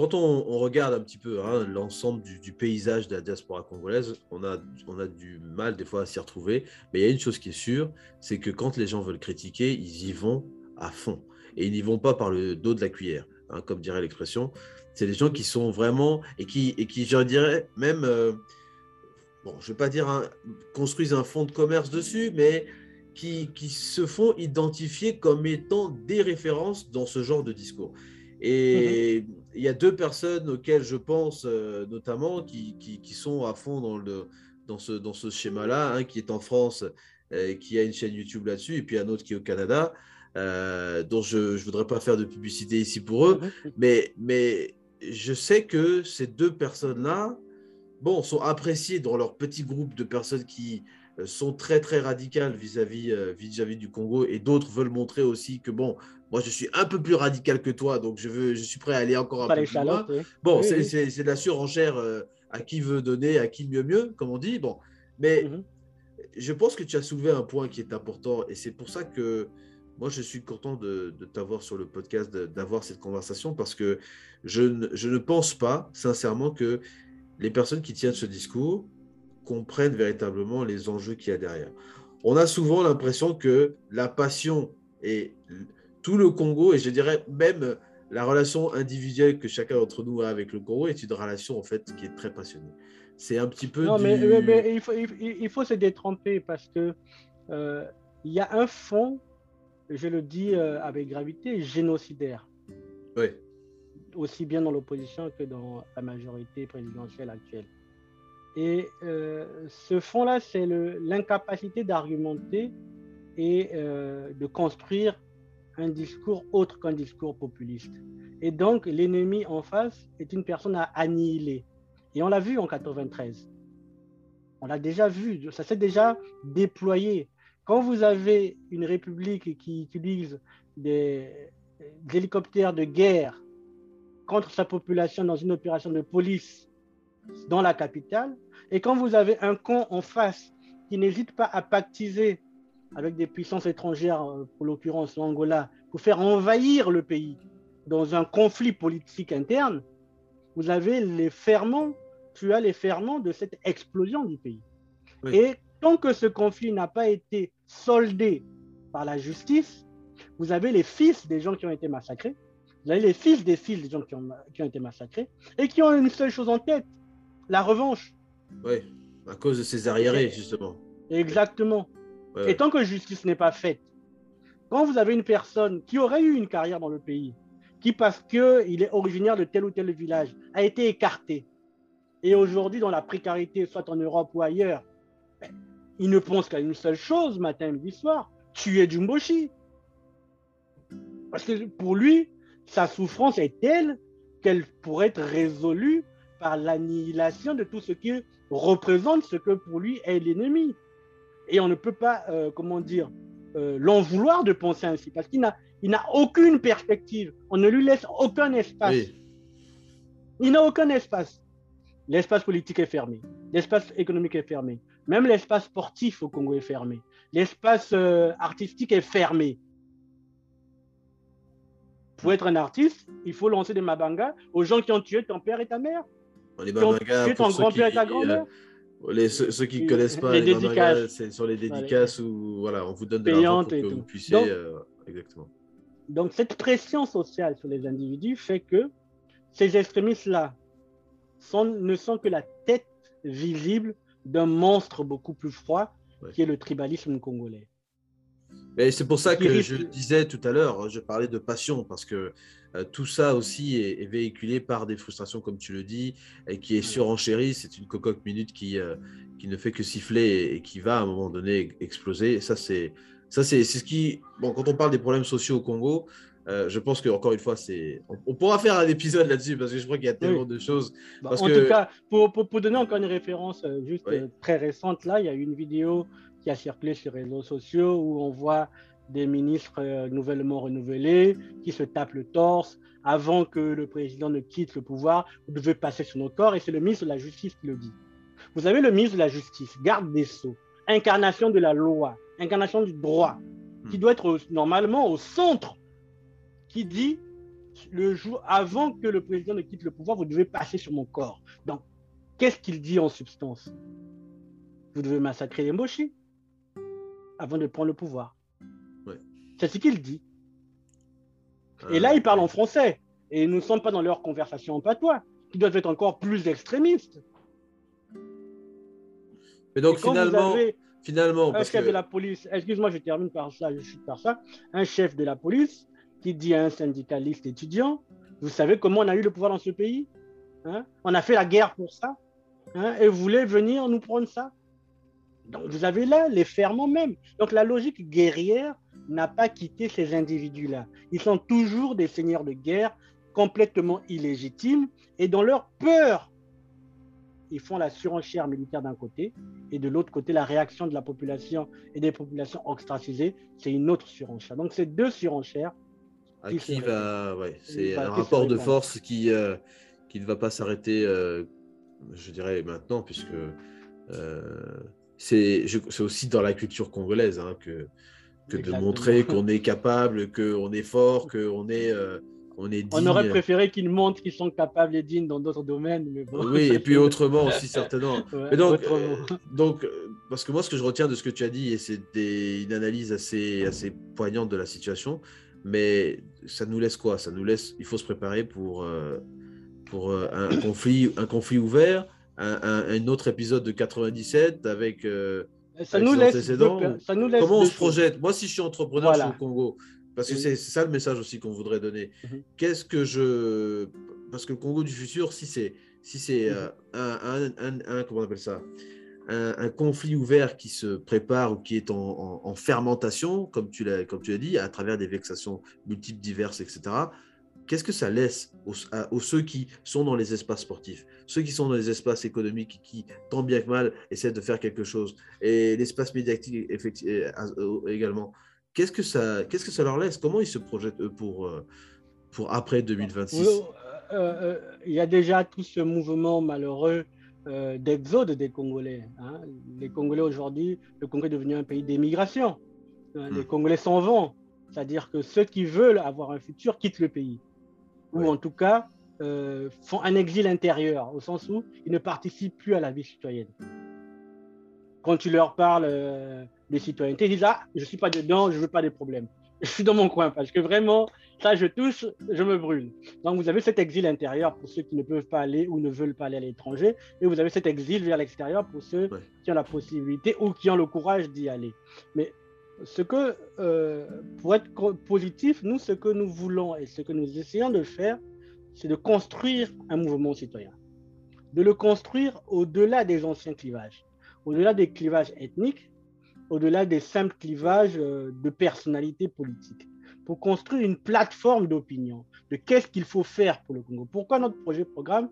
quand on, regarde un petit peu hein, l'ensemble du, paysage de la diaspora congolaise, on a, on a du mal des fois à s'y retrouver, mais il y a une chose qui est sûre, c'est que quand les gens veulent critiquer, ils y vont à fond. Et ils n'y vont pas par le dos de la cuillère, hein, comme dirait l'expression. C'est des gens qui sont vraiment, et qui, et qui je dirais, même... euh, bon, je ne vais pas dire construisent un fonds de commerce dessus, mais qui, qui se font identifier comme étant des références dans ce genre de discours. Et il y a deux personnes auxquelles je pense euh, notamment qui, qui, qui sont à fond dans, le, dans ce, dans ce schéma-là, un qui est en France, euh, qui a une chaîne YouTube là-dessus, et puis un autre qui est au Canada, euh, dont je ne voudrais pas faire de publicité ici pour eux, mais, mais je sais que ces deux personnes-là, bon, sont appréciées dans leur petit groupe de personnes qui euh, sont très très radicales vis-à-vis vis-à-vis du Congo et d'autres veulent montrer aussi que bon, moi je suis un peu plus radical que toi, donc je veux, je suis prêt à aller encore un Pas peu plus loin. oui. Bon, Oui, c'est oui. c'est- c'est de la surenchère euh, à qui veut donner, à qui mieux mieux, comme on dit. Bon, mais Mhm. je pense que tu as soulevé un point qui est important et c'est pour ça que moi je suis content de, de t'avoir sur le podcast, de- d'avoir cette conversation parce que je ne, je ne pense pas sincèrement que les personnes qui tiennent ce discours comprennent véritablement les enjeux qu'il y a derrière. On a souvent l'impression que la passion et tout le Congo, et je dirais même la relation individuelle que chacun d'entre nous a avec le Congo est une relation en fait qui est très passionnée. C'est un petit peu Non, du... mais, mais- mais il, faut, il, il faut se détromper parce que euh, il y a un fond, je le dis euh, avec gravité, génocidaire, Ouais. aussi bien dans l'opposition que dans la majorité présidentielle actuelle. Et euh, ce fond-là, c'est l'incapacité d'argumenter et de construire un discours autre qu'un discours populiste. Et donc, l'ennemi en face est une personne à annihiler. Et on l'a vu en 93. On l'a déjà vu, ça s'est déjà déployé. Quand vous avez une république qui utilise des, hélicoptères de guerre contre sa population dans une opération de police dans la capitale, et quand vous avez un camp en face qui n'hésite pas à pactiser avec des puissances étrangères, euh, pour l'occurrence l'Angola, pour faire envahir le pays dans un conflit politique interne, vous avez les ferments, tu as les ferments de cette explosion du pays. Oui. Et tant que ce conflit n'a pas été soldé par la justice, vous avez les fils des gens qui ont été massacrés, vous avez les fils des fils des gens qui ont, qui ont été massacrés, et qui ont une seule chose en tête, la revanche. Ouais, à cause de ces arriérés, justement. Exactement. Et tant que justice n'est pas faite, quand vous avez une personne qui aurait eu une carrière dans le pays, qui parce qu'il est originaire de tel ou tel village, a été écarté, et aujourd'hui dans la précarité, soit en Europe ou ailleurs, ben, il ne pense qu'à une seule chose, matin, midi, soir, tuer Jumboshi. Parce que pour lui, sa souffrance est telle qu'elle pourrait être résolue par l'annihilation de tout ce qui représente ce que pour lui est l'ennemi. Et on ne peut pas, euh, comment dire, euh, l'en vouloir de penser ainsi, parce qu'il n'a, il n'a aucune perspective. On ne lui laisse aucun espace. Oui, Il n'a aucun espace. L'espace politique est fermé. L'espace économique est fermé. Même l'espace sportif au Congo est fermé. L'espace euh, artistique est fermé. Pour être un artiste, il faut lancer des mabangas aux gens qui ont tué ton père et ta mère. les Qui ont tué ton grand-père et ta grand-mère. euh, les, ceux, ceux qui ne connaissent pas les dédicaces. c'est sur les dédicaces où voilà, on vous donne de l'argent pour que tout. vous puissiez. Donc- euh, exactement. Donc cette pression sociale sur les individus fait que ces extrémistes-là ne sont que la tête visible d'un monstre beaucoup plus froid qui est le tribalisme congolais. Mais c'est pour ça que je disais tout à l'heure, je parlais de passion, parce que euh, tout ça aussi est, véhiculé par des frustrations, comme tu le dis, et qui est surenchérie. C'est une cocotte minute qui, euh, qui ne fait que siffler et, qui va à un moment donné exploser. Et ça, c'est ça, c'est ce qui. Bon, quand on parle des problèmes sociaux au Congo, euh, je pense qu'encore une fois, c'est. On, pourra faire un épisode là-dessus parce que je crois qu'il y a tellement de choses. Bah, en tout cas, pour, pour, donner encore une référence juste très récente, là, il y a une vidéo qui a circulé sur les réseaux sociaux où on voit des ministres euh, nouvellement renouvelés qui se tapent le torse avant que le président ne quitte le pouvoir. Vous devez passer sur nos corps et c'est le ministre de la Justice qui le dit. Vous avez le ministre de la Justice, garde des sceaux, incarnation de la loi, incarnation du droit, qui doit être normalement au centre, qui dit le jour avant que le président ne quitte le pouvoir, vous devez passer sur mon corps. Donc, qu'est-ce qu'il dit en substance? Vous devez massacrer les avant de prendre le pouvoir. C'est ce qu'il dit. Et là, il parle en français. Et nous ne sommes pas dans leur conversation en patois, qui doivent être encore plus extrémistes. Mais donc, finalement, finalement. Un chef de la police, excuse-moi, je termine par ça, je suis par ça. Un chef de la police qui dit à un syndicaliste étudiant Vous savez comment on a eu le pouvoir dans ce pays hein? On a fait la guerre pour ça. Hein? et vous voulez venir nous prendre ça? Donc vous avez là les ferments même. Donc la logique guerrière n'a pas quitté ces individus-là. Ils sont toujours des seigneurs de guerre complètement illégitimes et dans leur peur, ils font la surenchère militaire d'un côté et de l'autre côté, la réaction de la population et des populations ostracisées, c'est une autre surenchère. Donc c'est deux surenchères. À qui va, ouais, c'est un rapport de force qui, euh, qui ne va pas s'arrêter, euh, je dirais maintenant, puisque euh, c'est aussi dans la culture congolaise hein, que, que de montrer qu'on est capable, qu'on est fort, qu'on est, euh, on est digne. On aurait préféré qu'ils montrent qu'ils sont capables et dignes dans d'autres domaines. Mais Oui, et puis autrement aussi, certainement. mais donc, euh, donc, euh, parce que moi, ce que je retiens de ce que tu as dit, et c'est une analyse assez, assez poignante de la situation, mais ça nous laisse quoi? Ça nous laisse, il faut se préparer pour, pour un, conflit, un conflit ouvert un, autre épisode de 97 avec. Euh, ça, nous laisse ça, nous laisse Comment on se projette? Moi, si je suis entrepreneur sur le Congo, parce que c'est ça le message aussi qu'on voudrait donner. Mhm. Qu'est-ce que je. Parce que le Congo du futur, si c'est si c'est mhm. euh, un, comment on appelle ça? Un, conflit ouvert qui se prépare ou qui est en, en fermentation, comme tu l'as dit, à travers des vexations multiples, diverses, etc qu'est-ce que ça laisse aux, ceux qui sont dans les espaces sportifs, ceux qui sont dans les espaces économiques, qui tant bien que mal essaient de faire quelque chose, et l'espace médiatique euh, également. Qu'est-ce que ça, qu'est-ce que ça leur laisse? Comment ils se projettent pour euh, pour après 2026 euh, Il y a déjà tout ce mouvement malheureux d'exode des Congolais. Hein. Les Congolais aujourd'hui, le Congo est devenu un pays d'émigration. Hein. Les hmm. Congolais s'en vont. C'est-à-dire que ceux qui veulent avoir un futur quittent le pays ou en tout cas euh, font un exil intérieur, au sens où ils ne participent plus à la vie citoyenne. Quand tu leur parles euh, de citoyenneté, ils disent Ah, je ne suis pas dedans, je ne veux pas des problèmes. Je suis dans mon coin parce que vraiment, ça, je touche, je me brûle. Donc, vous avez cet exil intérieur pour ceux qui ne peuvent pas aller ou ne veulent pas aller à l'étranger, et vous avez cet exil vers l'extérieur pour ceux qui ont la possibilité ou qui ont le courage d'y aller. Mais ce que, euh, pour être positif, nous, ce que nous voulons et ce que nous essayons de faire, c'est de construire un mouvement citoyen. De le construire au-delà des anciens clivages, au-delà des clivages ethniques, au-delà des simples clivages euh, de personnalité politique, pour construire une plateforme d'opinion de qu'est-ce qu'il faut faire pour le Congo. Pourquoi notre projet programme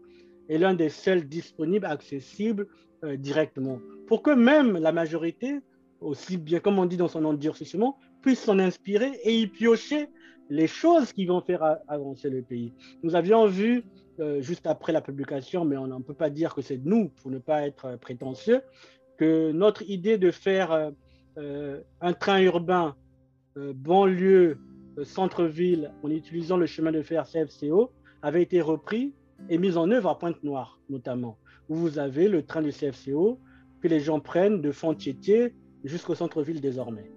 est l'un des seuls disponibles, accessibles euh, directement Pour que même la majorité aussi bien, comme on dit dans son endurcissement, puisse s'en inspirer et y piocher les choses qui vont faire avancer le pays. Nous avions vu, euh, juste après la publication, mais on ne peut pas dire que c'est nous, pour ne pas être prétentieux, que notre idée de faire euh, un train urbain euh, banlieue, centre-ville, en utilisant le chemin de fer CFCO, avait été repris et mis en œuvre à Pointe-Noire, notamment, où vous avez le train du CFCO que les gens prennent de Fontietier jusqu'au centre-ville désormais.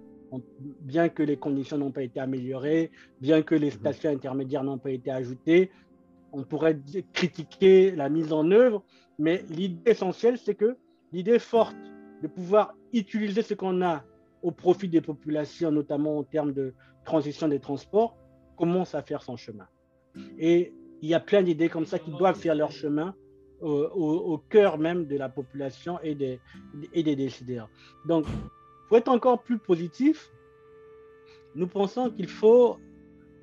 bien que les conditions n'ont pas été améliorées, bien que les mhm. stations intermédiaires n'ont pas été ajoutées, on pourrait critiquer la mise en œuvre, mais l'idée essentielle, c'est que l'idée forte de pouvoir utiliser ce qu'on a au profit des populations, notamment en termes de transition des transports, commence à faire son chemin. Et il y a plein d'idées comme ça qui doivent faire leur chemin au, cœur même de la population et des, et des décideurs. Donc, pour être encore plus positif, nous pensons qu'il faut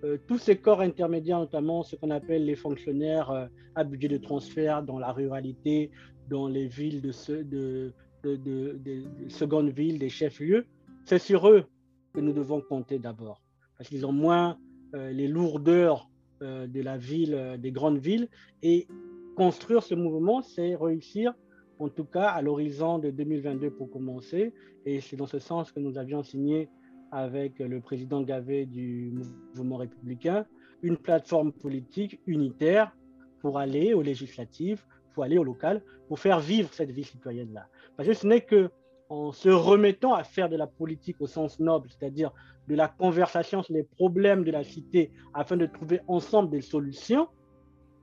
euh, tous ces corps intermédiaires, notamment ce qu'on appelle les fonctionnaires euh, à budget de transfert dans la ruralité, dans les villes de, de, de, de seconde ville, des chefs-lieux, c'est sur eux que nous devons compter d'abord, parce qu'ils ont moins euh, les lourdeurs de la ville, des grandes villes, et construire ce mouvement, c'est réussir, en tout cas à l'horizon de 2022 pour commencer, et c'est dans ce sens que nous avions signé avec le président Gavet du mouvement républicain, une plateforme politique unitaire pour aller aux législatives, pour aller au local, pour faire vivre cette vie citoyenne-là. Parce que ce n'est que en se remettant à faire de la politique au sens noble, c'est-à-dire de la conversation sur les problèmes de la cité afin de trouver ensemble des solutions,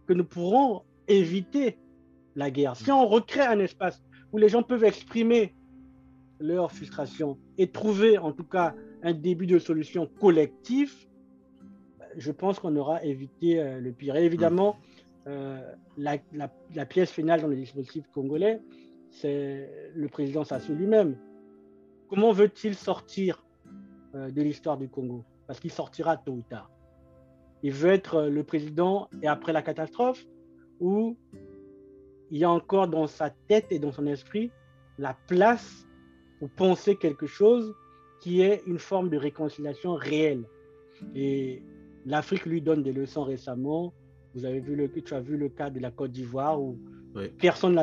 que nous pourrons éviter la guerre. Si on recrée un espace où les gens peuvent exprimer leur frustration et trouver en tout cas un début de solution collective, je pense qu'on aura évité euh, le pire. Et évidemment, euh, la, pièce finale dans le dispositif congolais, c'est le président Sassou lui-même. Comment veut-il sortir euh, de l'histoire du Congo? Parce qu'il sortira tôt ou tard. Il veut être le président et après la catastrophe, où il y a encore dans sa tête et dans son esprit la place pour penser quelque chose qui est une forme de réconciliation réelle. Et l'Afrique lui donne des leçons récemment. Vous avez vu le, tu as vu le cas de la Côte d'Ivoire où personne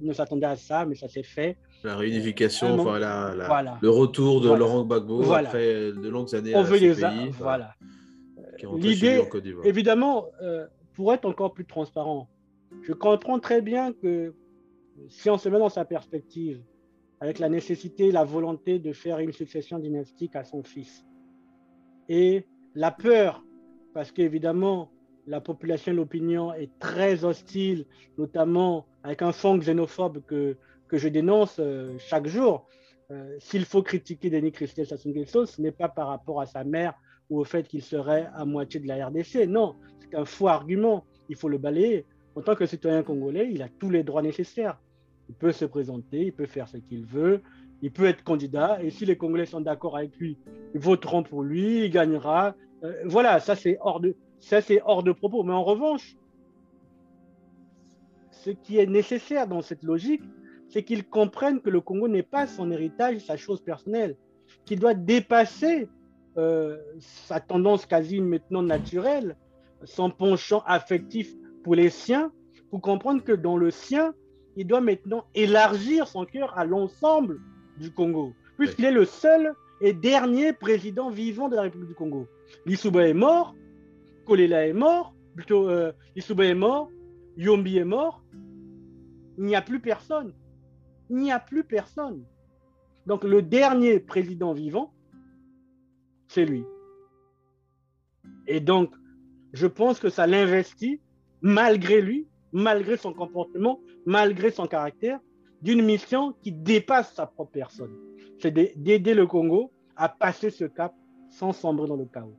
ne s'attendait à ça, mais ça s'est fait. La réunification, voilà, le retour de Laurent Gbagbo après de longues années On veut les pays, voilà. L'idée, évidemment, euh, pour être encore plus transparent, je comprends très bien que si on se met dans sa perspective, avec la nécessité, la volonté de faire une succession dynastique à son fils. Et la peur, parce qu'évidemment, la population l'opinion est très hostile, notamment avec un fond xénophobe que, que je dénonce euh, chaque jour. Euh, s'il faut critiquer Denis Christel Sassou ce n'est pas par rapport à sa mère ou au fait qu'il serait à moitié de la RDC. Non, c'est un faux argument. Il faut le balayer. En tant que citoyen congolais, il a tous les droits nécessaires. Il peut se présenter, il peut faire ce qu'il veut, il peut être candidat, et si les Congolais sont d'accord avec lui, ils voteront pour lui, il gagnera. Euh, voilà, ça c'est hors de, hors de propos. Mais en revanche, ce qui est nécessaire dans cette logique, c'est qu'ils comprennent que le Congo n'est pas son héritage, sa chose personnelle, qu'il doit dépasser euh, sa tendance quasi maintenant naturelle, son penchant affectif pour les siens, pour comprendre que dans le sien, il doit maintenant élargir son cœur à l'ensemble du Congo, puisqu'il est le seul et dernier président vivant de la République du Congo. Lissouba est mort, Kolela est mort, plutôt euh, Lissouba est mort, Yombi est mort. Il n'y a plus personne. Il n'y a plus personne. Donc le dernier président vivant, c'est lui. Et donc, je pense que ça l'investit, malgré lui, malgré son comportement, malgré son caractère, d'une mission qui dépasse sa propre personne. C'est d'aider le Congo à passer ce cap sans sombrer dans le chaos.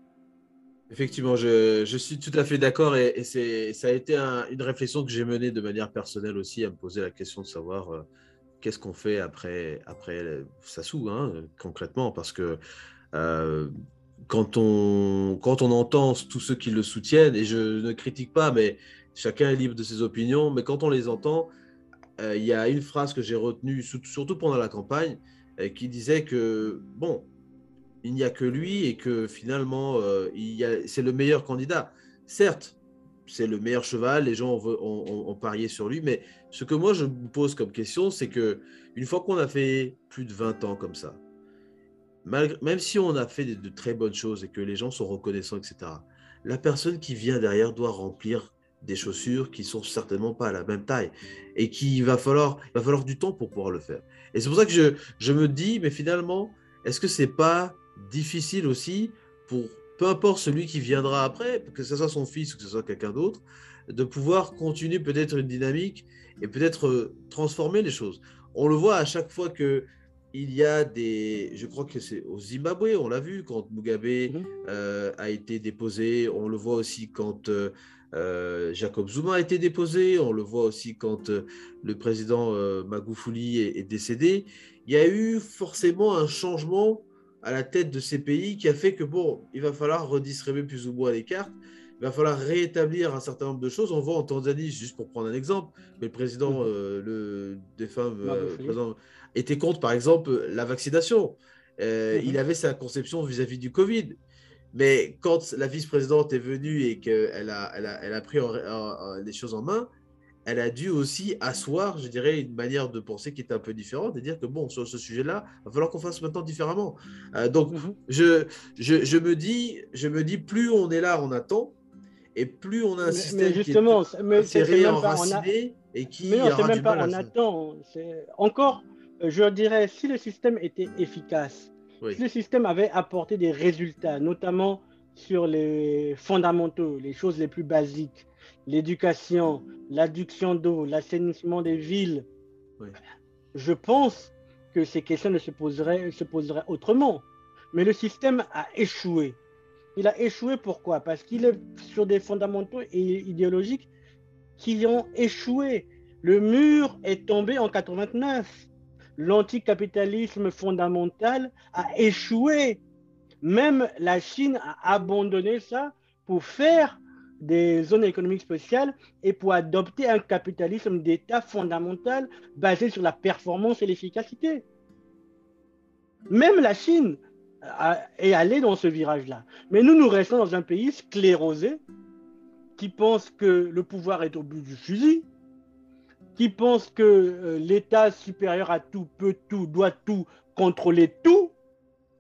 Effectivement, je, suis tout à fait d'accord et, ça a été une réflexion que j'ai menée de manière personnelle aussi à me poser la question de savoir euh, qu'est-ce qu'on fait après, après Sassou, hein, concrètement, parce que euh, quand, on, quand on entend tous ceux qui le soutiennent, et je ne critique pas, mais chacun est libre de ses opinions, mais quand on les entend, euh, il y a une phrase que j'ai retenue, surtout pendant la campagne, euh, qui disait que, bon, il n'y a que lui et que finalement, euh, c'est le meilleur candidat. Certes, c'est le meilleur cheval, les gens ont, parié sur lui, mais ce que moi je me pose comme question, c'est que une fois qu'on a fait plus de 20 ans comme ça, même si on a fait de, très bonnes choses et que les gens sont reconnaissants, etc., la personne qui vient derrière doit remplir des chaussures qui sont certainement pas à la même taille et qu'il va falloir, va falloir du temps pour pouvoir le faire. Et c'est pour ça que je, je me dis, mais finalement, est-ce que c'est pas difficile aussi pour peu importe celui qui viendra après, que ce soit son fils ou que ce soit quelqu'un d'autre, de pouvoir continuer peut-être une dynamique et peut-être euh, transformer les choses? On le voit à chaque fois que il y a des, je crois que c'est au Zimbabwe, on l'a vu quand Mugabe mhm. euh, a été déposé, on le voit aussi quand euh, Jacob Zuma a été déposé, on le voit aussi quand le président Magufuli est, est, décédé. Il y a eu forcément un changement à la tête de ces pays qui a fait que, bon, il va falloir redistribuer plus ou moins les cartes il va falloir rétablir un certain nombre de choses. On voit en Tanzanie, juste pour prendre un exemple, que le président euh, le, des femmes euh, était contre, par exemple, la vaccination. Euh, mhm. Il avait sa conception vis-à-vis du Covid. Mais quand la vice-présidente est venue et qu'elle a, elle a, elle a pris les choses en main, elle a dû aussi asseoir, je dirais, une manière de penser qui était un peu différente et dire que, bon, sur ce sujet-là, il va falloir qu'on fasse maintenant différemment. donc, mhm. je, je, je, me dis, je me dis, plus on est là, on attend, et plus on a un système justement, qui est, c'est réenraciné et qui mais non, c'est même pas on attend. Encore, je dirais, si le système était efficace, si le système avait apporté des résultats, notamment sur les fondamentaux, les choses les plus basiques, l'éducation, l'adduction d'eau, l'assainissement des villes, je pense que ces questions ne se poseraient, se poseraient autrement. Mais le système a échoué. Il a échoué pourquoi? Parce qu'il est sur des fondamentaux idéologiques qui ont échoué. Le mur est tombé en 89. L'anticapitalisme fondamental a échoué. Même la Chine a abandonné ça pour faire des zones économiques spéciales et pour adopter un capitalisme d'État fondamental basé sur la performance et l'efficacité. Même la Chine et aller dans ce virage-là. Mais nous, nous restons dans un pays sclérosé qui pense que le pouvoir est au bout du fusil, qui pense que euh, l'État supérieur à tout, peut tout, doit tout, contrôler tout,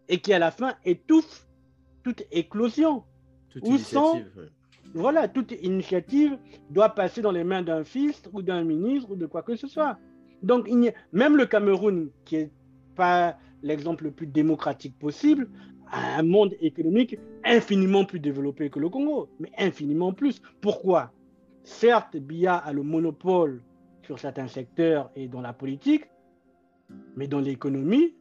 et qui à la fin étouffe toute éclosion. Toute initiative. Voilà, toute initiative doit passer dans les mains d'un fils ou d'un ministre ou de quoi que ce soit. Donc, il même le Cameroun, qui est pas l'exemple le plus démocratique possible, à un monde économique infiniment plus développé que le Congo, mais infiniment plus. Pourquoi? Certes, Bia a le monopole sur certains secteurs et dans la politique, mais dans l'économie,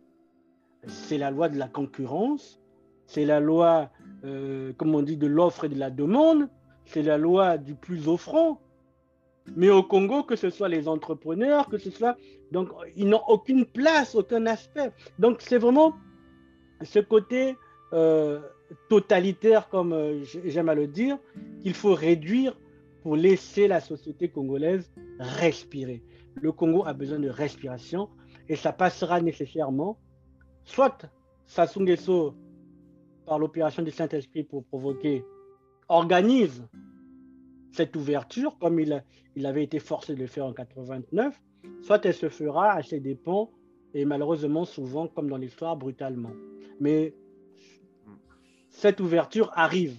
c'est la loi de la concurrence, c'est la loi, euh, comme on dit, de l'offre et de la demande, c'est la loi du plus offrant. Mais au Congo, que ce soit les entrepreneurs, que ce soit... Donc, ils n'ont aucune place, aucun aspect. Donc, c'est vraiment ce côté euh, totalitaire, comme euh, j'aime à le dire, qu'il faut réduire pour laisser la société congolaise respirer. Le Congo a besoin de respiration et ça passera nécessairement, soit Sassou par l'opération du Saint-Esprit pour provoquer, organise cette ouverture, comme il, il avait été forcé de le faire en 89, soit elle se fera à ses dépens et malheureusement souvent, comme dans l'histoire, brutalement. Mais cette ouverture arrive.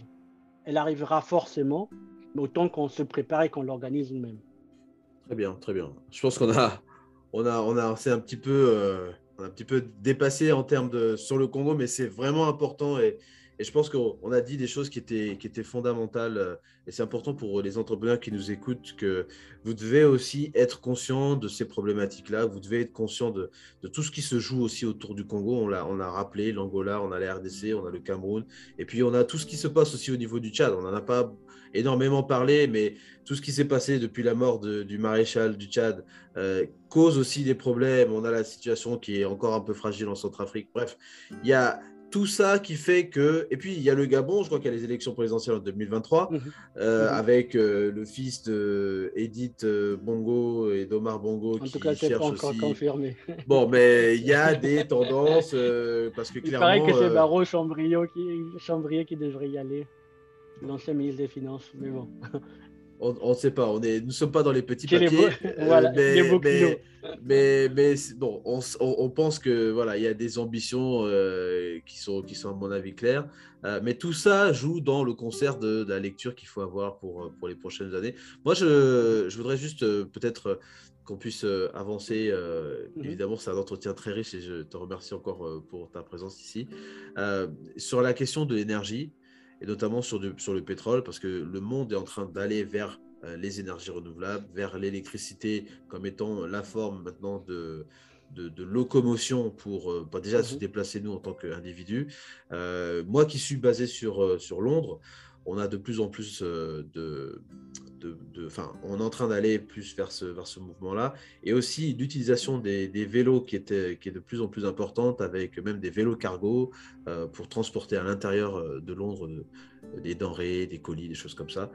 Elle arrivera forcément, autant qu'on se prépare et qu'on l'organise nous-mêmes. Très bien, très bien. Je pense qu'on a, on a, on a, un petit peu, euh, on a un petit peu dépassé en termes de sur le Congo, mais c'est vraiment important et, je pense qu'on a dit des choses qui étaient, qui étaient fondamentales. Euh, et c'est important pour les entrepreneurs qui nous écoutent que vous devez aussi être conscient de ces problématiques-là. Vous devez être conscient de, tout ce qui se joue aussi autour du Congo. On a, on a rappelé l'Angola, on a la RDC, on a le Cameroun. Et puis on a tout ce qui se passe aussi au niveau du Tchad. On n'en a pas énormément parlé, mais tout ce qui s'est passé depuis la mort de, du maréchal du Tchad euh, cause aussi des problèmes. On a la situation qui est encore un peu fragile en Centrafrique. Bref, il y a tout ça qui fait que. Et puis, il y a le Gabon, je crois qu'il y a les élections présidentielles en 2023, mhm. euh, mhm. avec euh, le fils d'Edith euh, Bongo et d'Omar Bongo en qui tout cas, cherchent pas encore aussi. confirmé. Bon, mais il y a des tendances, parce que clairement. Il paraît que c'est Barreau Chambrier qui, Chambrier qui devrait y aller, l'ancien ministre des Finances, mais bon. on ne sait pas, on est, nous ne sommes pas dans les petits papiers. voilà, mais, mais, mais, bon, on, on, pense que voilà, il y a des ambitions euh, qui, sont, qui sont à mon avis claires. Euh, mais tout ça joue dans le concert de, la lecture qu'il faut avoir pour, pour les prochaines années. Moi, je, je voudrais juste euh, peut-être qu'on puisse avancer. Mhm. Évidemment, c'est un entretien très riche et je te remercie encore pour ta présence ici. sur la question de l'énergie, et notamment sur, sur le pétrole, parce que le monde est en train d'aller vers les énergies renouvelables, vers l'électricité comme étant la forme maintenant de, de, locomotion pour euh, bah, déjà se mhm. déplacer nous en tant qu'individu. Euh, moi qui suis basé sur, euh, sur Londres, on a de plus en plus de, on est en train d'aller plus vers ce, vers ce mouvement-là, et aussi l'utilisation des, vélos qui, était, qui est de plus en plus importante, avec même des vélos cargo pour transporter à l'intérieur de Londres des denrées, des colis, des choses comme ça.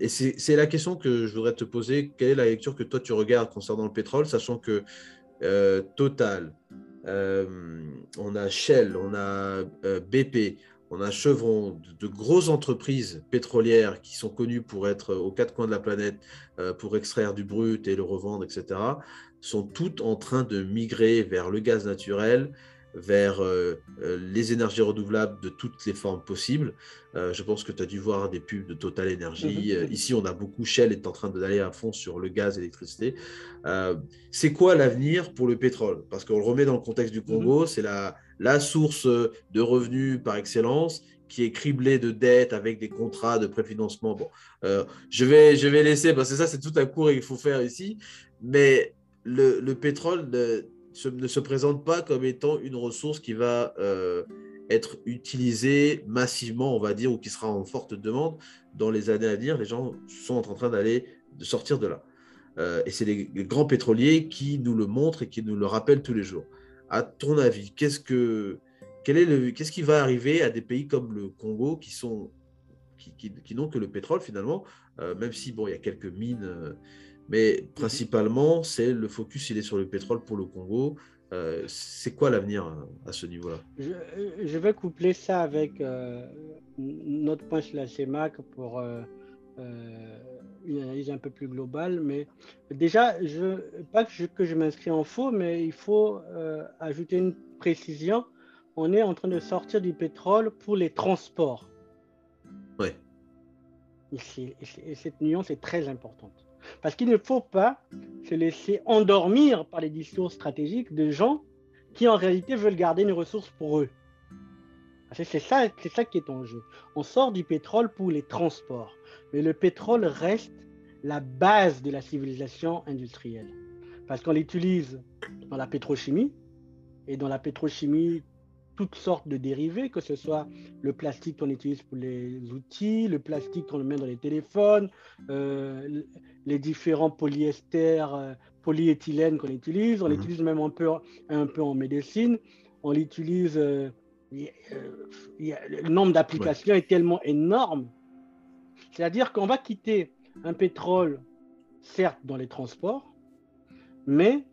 et c'est la question que je voudrais te poser. Quelle est la lecture que toi tu regardes concernant le pétrole, sachant que euh, Total, euh, on a Shell, on a euh, BP, on a Chevron, de, grosses entreprises pétrolières qui sont connues pour être aux quatre coins de la planète, pour extraire du brut et le revendre, etc., sont toutes en train de migrer vers le gaz naturel, vers euh, euh, les énergies renouvelables de toutes les formes possibles. Euh, je pense que tu as dû voir des pubs de Total Energy. Mhm. ici, on a beaucoup, Shell est en train d'aller à fond sur le gaz et l'électricité. c'est quoi l'avenir pour le pétrole? Parce qu'on le remet dans le contexte du Congo, mhm. c'est la, la source de revenus par excellence qui est criblée de dettes avec des contrats de préfinancement. Bon, je, vais, je vais laisser, parce que ça, c'est tout un cours qu'il faut faire ici. Mais le, le pétrole ne se présente pas comme étant une ressource qui va euh, être utilisée massivement, on va dire, ou qui sera en forte demande dans les années à venir. Les gens sont en train d'aller, de sortir de là. Euh, et c'est les, grands pétroliers qui nous le montrent et qui nous le rappellent tous les jours. À ton avis, qu'est-ce que, quel est le, qu'est-ce qui va arriver à des pays comme le Congo qui sont, qui, qui, n'ont que le pétrole finalement, euh, même si bon, il y a quelques mines mais mhm. principalement, c'est le focus, il est sur le pétrole pour le Congo. Euh, c'est quoi l'avenir à, ce niveau-là? Je, vais coupler ça avec euh, notre point sur la CEMAC pour euh, une analyse un peu plus globale. Mais déjà, je, pas que je, m'inscris en faux, mais il faut ajouter une précision. On est en train de sortir du pétrole pour les transports. Ouais. et cette nuance est très importante. Parce qu'il ne faut pas se laisser endormir par les discours stratégiques de gens qui en réalité veulent garder une ressource pour eux. C'est ça, ça qui est en jeu. On sort du pétrole pour les transports, mais le pétrole reste la base de la civilisation industrielle. Parce qu'on l'utilise dans la pétrochimie, et dans la pétrochimie, toutes sortes de dérivés, que ce soit le plastique qu'on utilise pour les outils, le plastique qu'on met dans les téléphones, euh, les différents polyesters, euh, polyéthylènes qu'on utilise. On mhm. l'utilise même un peu, un peu en médecine. On l'utilise. Euh, le nombre d'applications est tellement énorme. C'est-à-dire qu'on va quitter un pétrole, certes, dans les transports, mais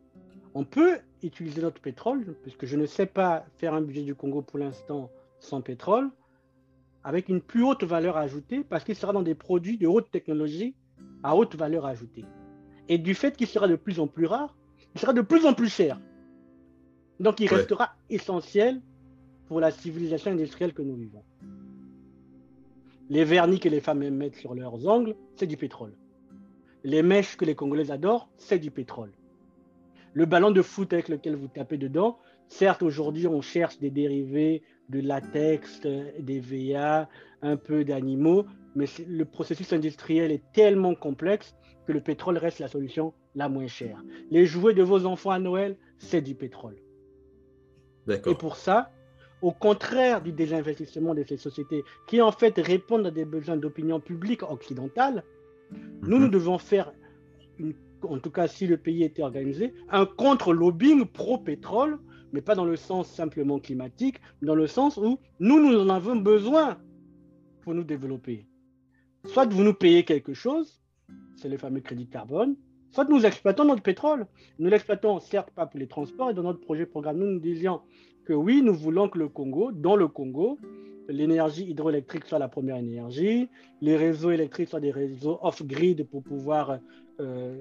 on peut utiliser notre pétrole, puisque je ne sais pas faire un budget du Congo pour l'instant sans pétrole, avec une plus haute valeur ajoutée, parce qu'il sera dans des produits de haute technologie à haute valeur ajoutée. Et du fait qu'il sera de plus en plus rare, il sera de plus en plus cher. Donc il restera essentiel pour la civilisation industrielle que nous vivons. Les vernis que les femmes mettent sur leurs ongles, c'est du pétrole. Les mèches que les Congolais adorent, c'est du pétrole. Le ballon de foot avec lequel vous tapez dedans, certes, aujourd'hui, on cherche des dérivés de latex, des VA, un peu d'animaux, mais le processus industriel est tellement complexe que le pétrole reste la solution la moins chère. Les jouets de vos enfants à Noël, c'est du pétrole. Et pour ça, au contraire du désinvestissement de ces sociétés qui en fait répondent à des besoins d'opinion publique occidentale, nous, nous mhm. devons faire une en tout cas si le pays était organisé, un contre-lobbying pro-pétrole, mais pas dans le sens simplement climatique, mais dans le sens où nous, nous en avons besoin pour nous développer. Soit vous nous payez quelque chose, c'est le fameux crédit carbone, soit nous exploitons notre pétrole. Nous l'exploitons certes pas pour les transports, et dans notre projet programme, nous nous disions que oui, nous voulons que le Congo, dans le Congo, l'énergie hydroélectrique soit la première énergie, les réseaux électriques soient des réseaux off-grid pour pouvoir euh,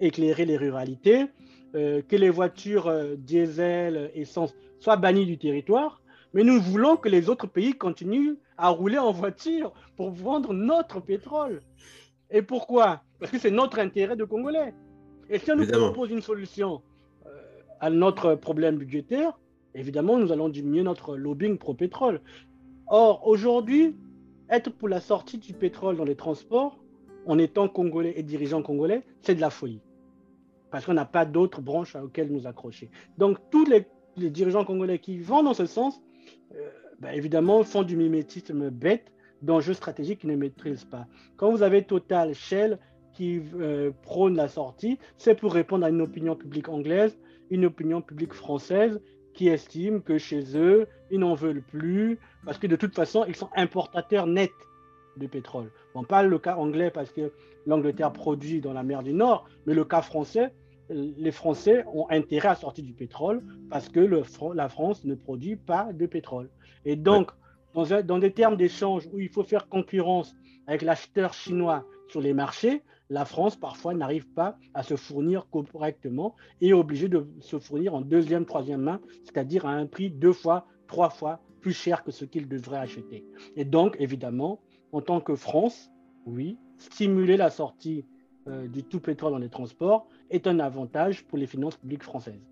éclairer les ruralités, euh, que les voitures euh, diesel, essence soient bannies du territoire, mais nous voulons que les autres pays continuent à rouler en voiture pour vendre notre pétrole. Et pourquoi? Parce que c'est notre intérêt de Congolais. Et si on nous propose une solution à notre problème budgétaire, évidemment, nous allons diminuer notre lobbying pro-pétrole. Or, aujourd'hui, être pour la sortie du pétrole dans les transports, en étant congolais et dirigeant congolais, c'est de la folie. Parce qu'on n'a pas d'autres branches auxquelles nous accrocher. Donc, tous les, dirigeants congolais qui vont dans ce sens, euh, ben, évidemment, font du mimétisme bête d'enjeux stratégiques qu'ils ne maîtrisent pas. Quand vous avez Total, Shell qui euh, prône la sortie, c'est pour répondre à une opinion publique anglaise, une opinion publique française qui estime que chez eux, ils n'en veulent plus, parce que de toute façon, ils sont importateurs nets de pétrole. Bon, pas le cas anglais parce que l'Angleterre produit dans la mer du Nord, mais le cas français, les Français ont intérêt à sortir du pétrole parce que le, la France ne produit pas de pétrole. Et donc, dans, dans, des termes d'échange où il faut faire concurrence avec l'acheteur chinois sur les marchés, la France parfois n'arrive pas à se fournir correctement et est obligée de se fournir en deuxième, troisième main, c'est-à-dire à un prix deux fois, trois fois plus cher que ce qu'il devrait acheter. Et donc, évidemment, en tant que France, oui, stimuler la sortie euh, du tout pétrole dans les transports est un avantage pour les finances publiques françaises.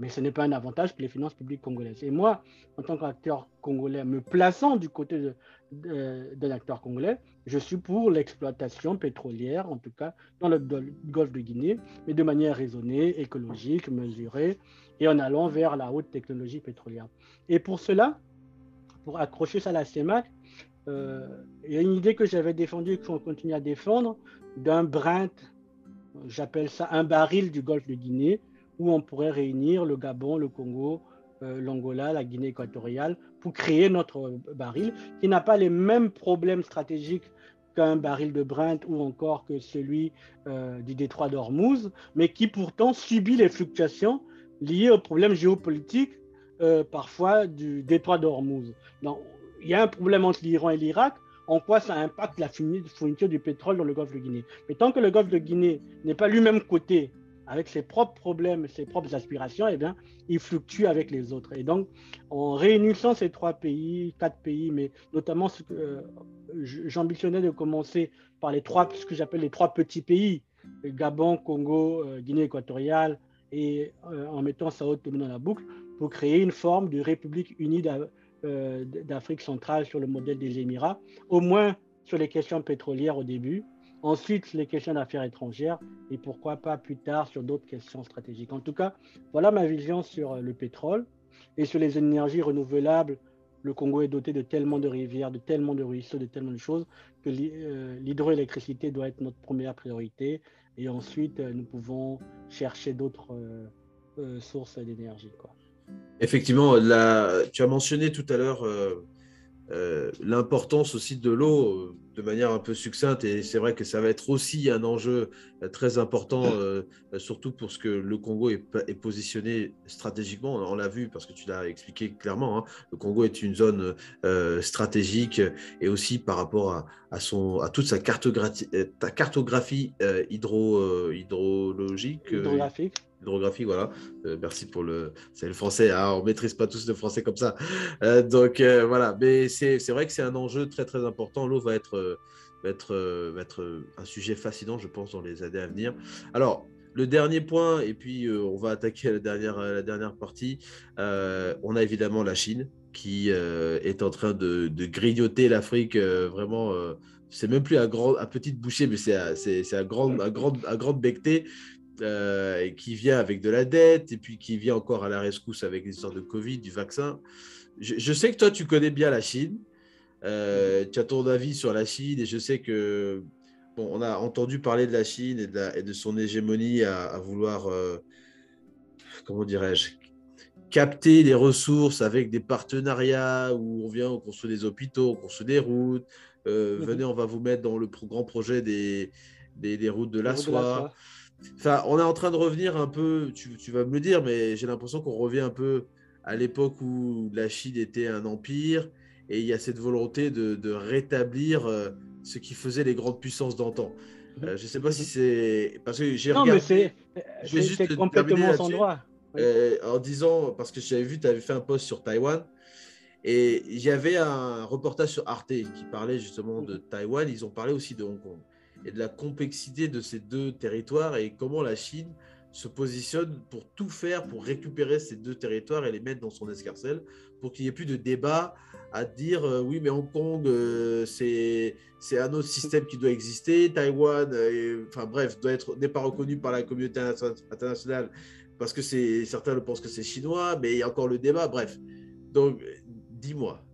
Mais ce n'est pas un avantage pour les finances publiques congolaises. Et moi, en tant qu'acteur congolais, me plaçant du côté d'un acteur congolais, je suis pour l'exploitation pétrolière, en tout cas dans le, golfe de Guinée, mais de manière raisonnée, écologique, mesurée, et en allant vers la haute technologie pétrolière. Et pour cela, pour accrocher ça à la CEMAC, euh, il y a une idée que j'avais défendue et qu'on continue à défendre d'un brint, j'appelle ça un baril du golfe de Guinée, où on pourrait réunir le Gabon, le Congo, euh, l'Angola, la Guinée équatoriale, pour créer notre baril, qui n'a pas les mêmes problèmes stratégiques qu'un baril de Brent ou encore que celui euh, du détroit d'Ormuz, mais qui pourtant subit les fluctuations liées aux problèmes géopolitiques, parfois du détroit d'Ormuz il y a un problème entre l'Iran et l'Irak, en quoi ça impacte la fourniture du pétrole dans le golfe de Guinée? Mais tant que le golfe de Guinée n'est pas lui-même coté avec ses propres problèmes, ses propres aspirations, eh bien, il fluctue avec les autres. Et donc, en réunissant ces trois pays, quatre pays, mais notamment euh, j'ambitionnais de commencer par les trois, ce que j'appelle les trois petits pays, Gabon, Congo, euh, Guinée équatoriale, et euh, en mettant Sao Tomé dans la boucle, pour créer une forme de république unie euh, d'Afrique centrale sur le modèle des Émirats, au moins sur les questions pétrolières au début, ensuite les questions d'affaires étrangères et pourquoi pas plus tard sur d'autres questions stratégiques. En tout cas, voilà ma vision sur euh, le pétrole et sur les énergies renouvelables. Le Congo est doté de tellement de rivières, de tellement de ruisseaux, de tellement de choses que euh, l'hydroélectricité doit être notre première priorité et ensuite nous pouvons chercher d'autres sources d'énergie. Effectivement, tu as mentionné tout à l'heure euh, euh, l'importance aussi de l'eau euh, de manière un peu succincte et c'est vrai que ça va être aussi un enjeu très important, surtout pour ce que le Congo est, positionné stratégiquement. On l'a vu parce que tu l'as expliqué clairement. Hein. le Congo est une zone stratégique et aussi par rapport à, son, à toute sa cartographie, cartographie hydro, hydrologique. Hydrographique hydrographique, voilà. Euh, merci pour le. C'est le français, hein, on maîtrise pas tous le français comme ça. Euh, donc euh, voilà, mais c'est vrai que c'est un enjeu très très important. L'eau va être, être, être un sujet fascinant, je pense, dans les années à venir. Alors, le dernier point, et puis on va attaquer la dernière, la dernière partie. on a évidemment la Chine qui est en train de, de grignoter l'Afrique vraiment. c'est même plus à, grand, à petite bouchée, mais c'est à, à, grande, à, grande, à grande bectée euh, et qui vient avec de la dette, et puis qui vient encore à la rescousse avec les histoires de Covid, du vaccin. Je, sais que toi, tu connais bien la Chine. Euh, tu as ton avis sur la Chine, et je sais que, bon, on a entendu parler de la Chine et de, et de son hégémonie à, vouloir, euh, comment dirais-je, capter les ressources avec des partenariats où on vient, on construit des hôpitaux, on construit des routes. Mhm. Venez, on va vous mettre dans le grand projet des, des, routes de la soie. Enfin, on est en train de revenir un peu, tu, vas me le dire, mais j'ai l'impression qu'on revient un peu à l'époque où la Chine était un empire et il y a cette volonté de, rétablir euh, ce qui faisait les grandes puissances d'antan. Mhm. Euh, je ne sais pas si c'est. Parce que j'ai regardé. Non, mais c'est juste complètement sans droit. Euh, en disant, parce que j'avais vu, tu avais fait un post sur Taïwan. Et il y avait un reportage sur Arte qui parlait justement de mhm. Taïwan. Ils ont parlé aussi de Hong Kong et de la complexité de ces deux territoires et comment la Chine se positionne pour tout faire pour récupérer ces deux territoires et les mettre dans son escarcelle pour qu'il n'y ait plus de débat à dire euh, oui, mais Hong Kong, euh, c'est un autre système qui doit exister. Taïwan, euh, enfin bref, n'est pas reconnu par la communauté internationale parce que certains le pensent que c'est chinois, mais il y a encore le débat. Bref, donc dis-moi,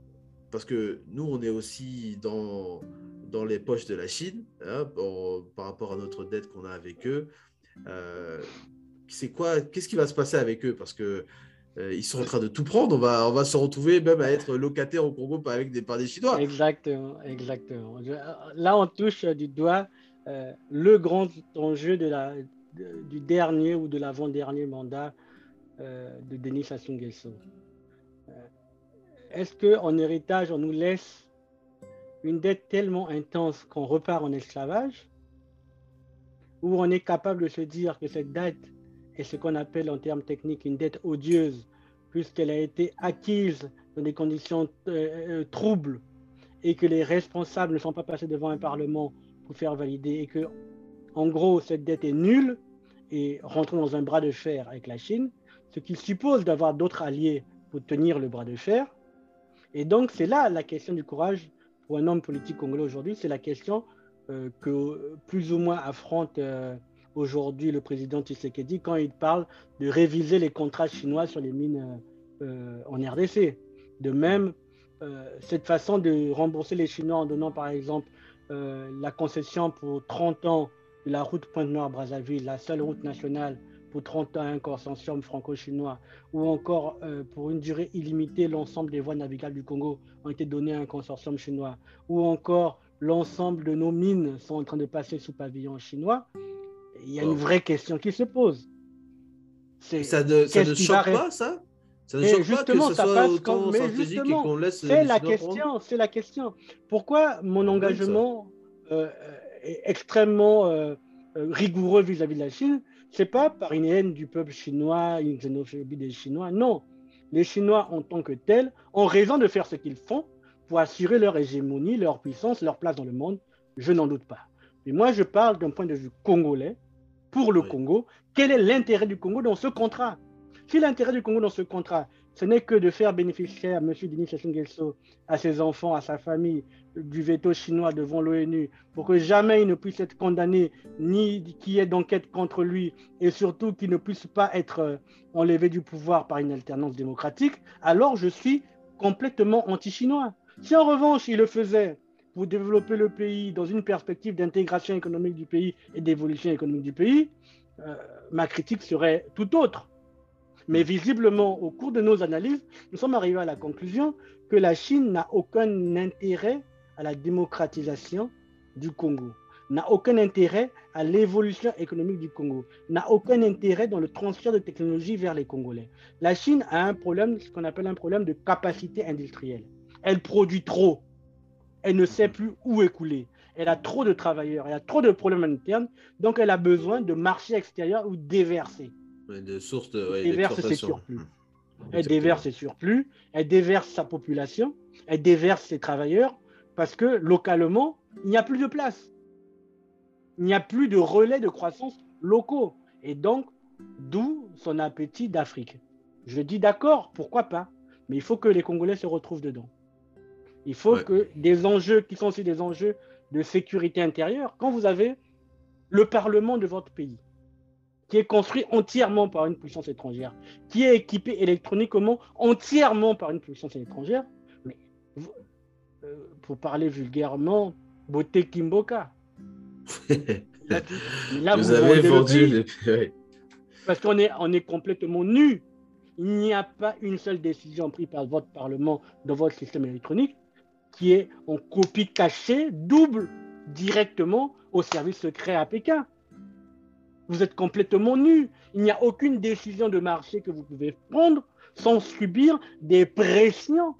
parce que nous, on est aussi dans, dans les poches de la Chine hein, par rapport à notre dette qu'on a avec eux. c'est quoi Qu'est-ce qui va se passer avec eux? Parce que euh, ils sont en train de tout prendre. On va, se retrouver même à être locataire au Congo avec des, par des Chinois. Exactement, exactement. là, on touche du doigt euh, le grand enjeu de la, du dernier ou de l'avant-dernier mandat euh, de Denis Sassou Nguesso. Est-ce qu'en héritage, on nous laisse une dette tellement intense qu'on repart en esclavage Ou on est capable de se dire que cette dette et ce qu'on appelle en termes techniques une dette odieuse, puisqu'elle a été acquise dans des conditions euh, euh, troubles et que les responsables ne sont pas passés devant un Parlement pour faire valider et que, en gros, cette dette est nulle et rentrons dans un bras de fer avec la Chine, ce qui suppose d'avoir d'autres alliés pour tenir le bras de fer. Et donc, c'est là la question du courage pour un homme politique congolais aujourd'hui, c'est la question euh, que plus ou moins affronte aujourd'hui le président Tshisekedi quand il parle de réviser les contrats chinois sur les mines euh, en RDC. De même, euh, cette façon de rembourser les Chinois en donnant par exemple euh, la concession pour 30 ans de la route Pointe-Noire-Brazzaville, la seule route nationale pour 30 ans un consortium franco-chinois, ou encore pour une durée illimitée, l'ensemble des voies navigables du Congo ont été données à un consortium chinois, ou encore l'ensemble de nos mines sont en train de passer sous pavillon chinois, il y a une vraie question qui se pose. Ça, ça ne choque pas, ça? Ça ne choque pas que ce soit autant stratégique et qu'on laisse C'est la question, c'est la question. Pourquoi mon engagement euh, est extrêmement euh, euh, rigoureux vis-à-vis de la Chine? C'est pas par une haine du peuple chinois, une xénophobie des Chinois. Non, les Chinois en tant que tels ont raison de faire ce qu'ils font pour assurer leur hégémonie, leur puissance, leur place dans le monde. Je n'en doute pas. Mais moi, je parle d'un point de vue congolais pour le Congo. Quel est l'intérêt du Congo dans ce contrat? Si l'intérêt du Congo dans ce contrat, ce n'est que de faire bénéficier à M. Denis Sassou à ses enfants, à sa famille, du veto chinois devant l'ONU, pour que jamais il ne puisse être condamné, ni qu'il y ait d'enquête contre lui, et surtout qu'il ne puisse pas être euh, enlevé du pouvoir par une alternance démocratique, alors je suis complètement anti-chinois. Si en revanche il le faisait pour développer le pays dans une perspective d'intégration économique du pays et d'évolution économique du pays, euh, ma critique serait tout autre. Mais visiblement, au cours de nos analyses, nous sommes arrivés à la conclusion que la Chine n'a aucun intérêt à la démocratisation du Congo, n'a aucun intérêt à l'évolution économique du Congo, n'a aucun intérêt dans le transfert de technologie vers les Congolais. La Chine a un problème, ce qu'on appelle un problème de capacité industrielle. Elle produit trop elle ne sait plus où écouler. Elle a trop de travailleurs, elle a trop de problèmes internes, donc elle a besoin de marchés extérieurs ou déverser. De de, ouais, déverse ses surplus. Elle déverse ses surplus, elle déverse sa population, elle déverse ses travailleurs, parce que localement, il n'y a plus de place. Il n'y a plus de relais de croissance locaux. Et donc, d'où son appétit d'Afrique. Je dis d'accord, pourquoi pas, mais il faut que les Congolais se retrouvent dedans. Il faut que des enjeux qui sont aussi des enjeux de sécurité intérieure, quand vous avez le Parlement de votre pays, qui est construit entièrement par une puissance étrangère, qui est équipé électroniquement entièrement par une puissance étrangère, mais euh, pour parler vulgairement, beauté Kimboka. là, vous, avez vendu. Parce qu'on est, on est complètement nu. Il n'y a pas une seule décision prise par votre Parlement dans votre système électronique qui est en copie cachée, double directement au service secret à Pékin. Vous êtes complètement nu. Il n'y a aucune décision de marché que vous pouvez prendre sans subir des pressions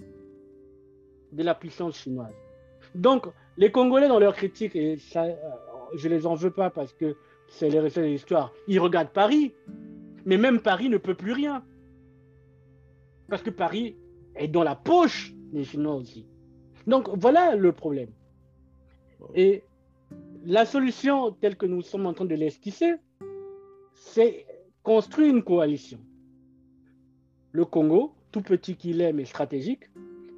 de la puissance chinoise. Donc, les Congolais, dans leur critique, et ça, euh, je ne les en veux pas parce que c'est les récits de l'histoire, ils regardent Paris, mais même Paris ne peut plus rien. Parce que Paris est dans la poche des Chinois aussi. Donc voilà le problème. Et la solution telle que nous sommes en train de l'esquisser, c'est construit une coalition. Le Congo, tout petit qu'il est, mais stratégique,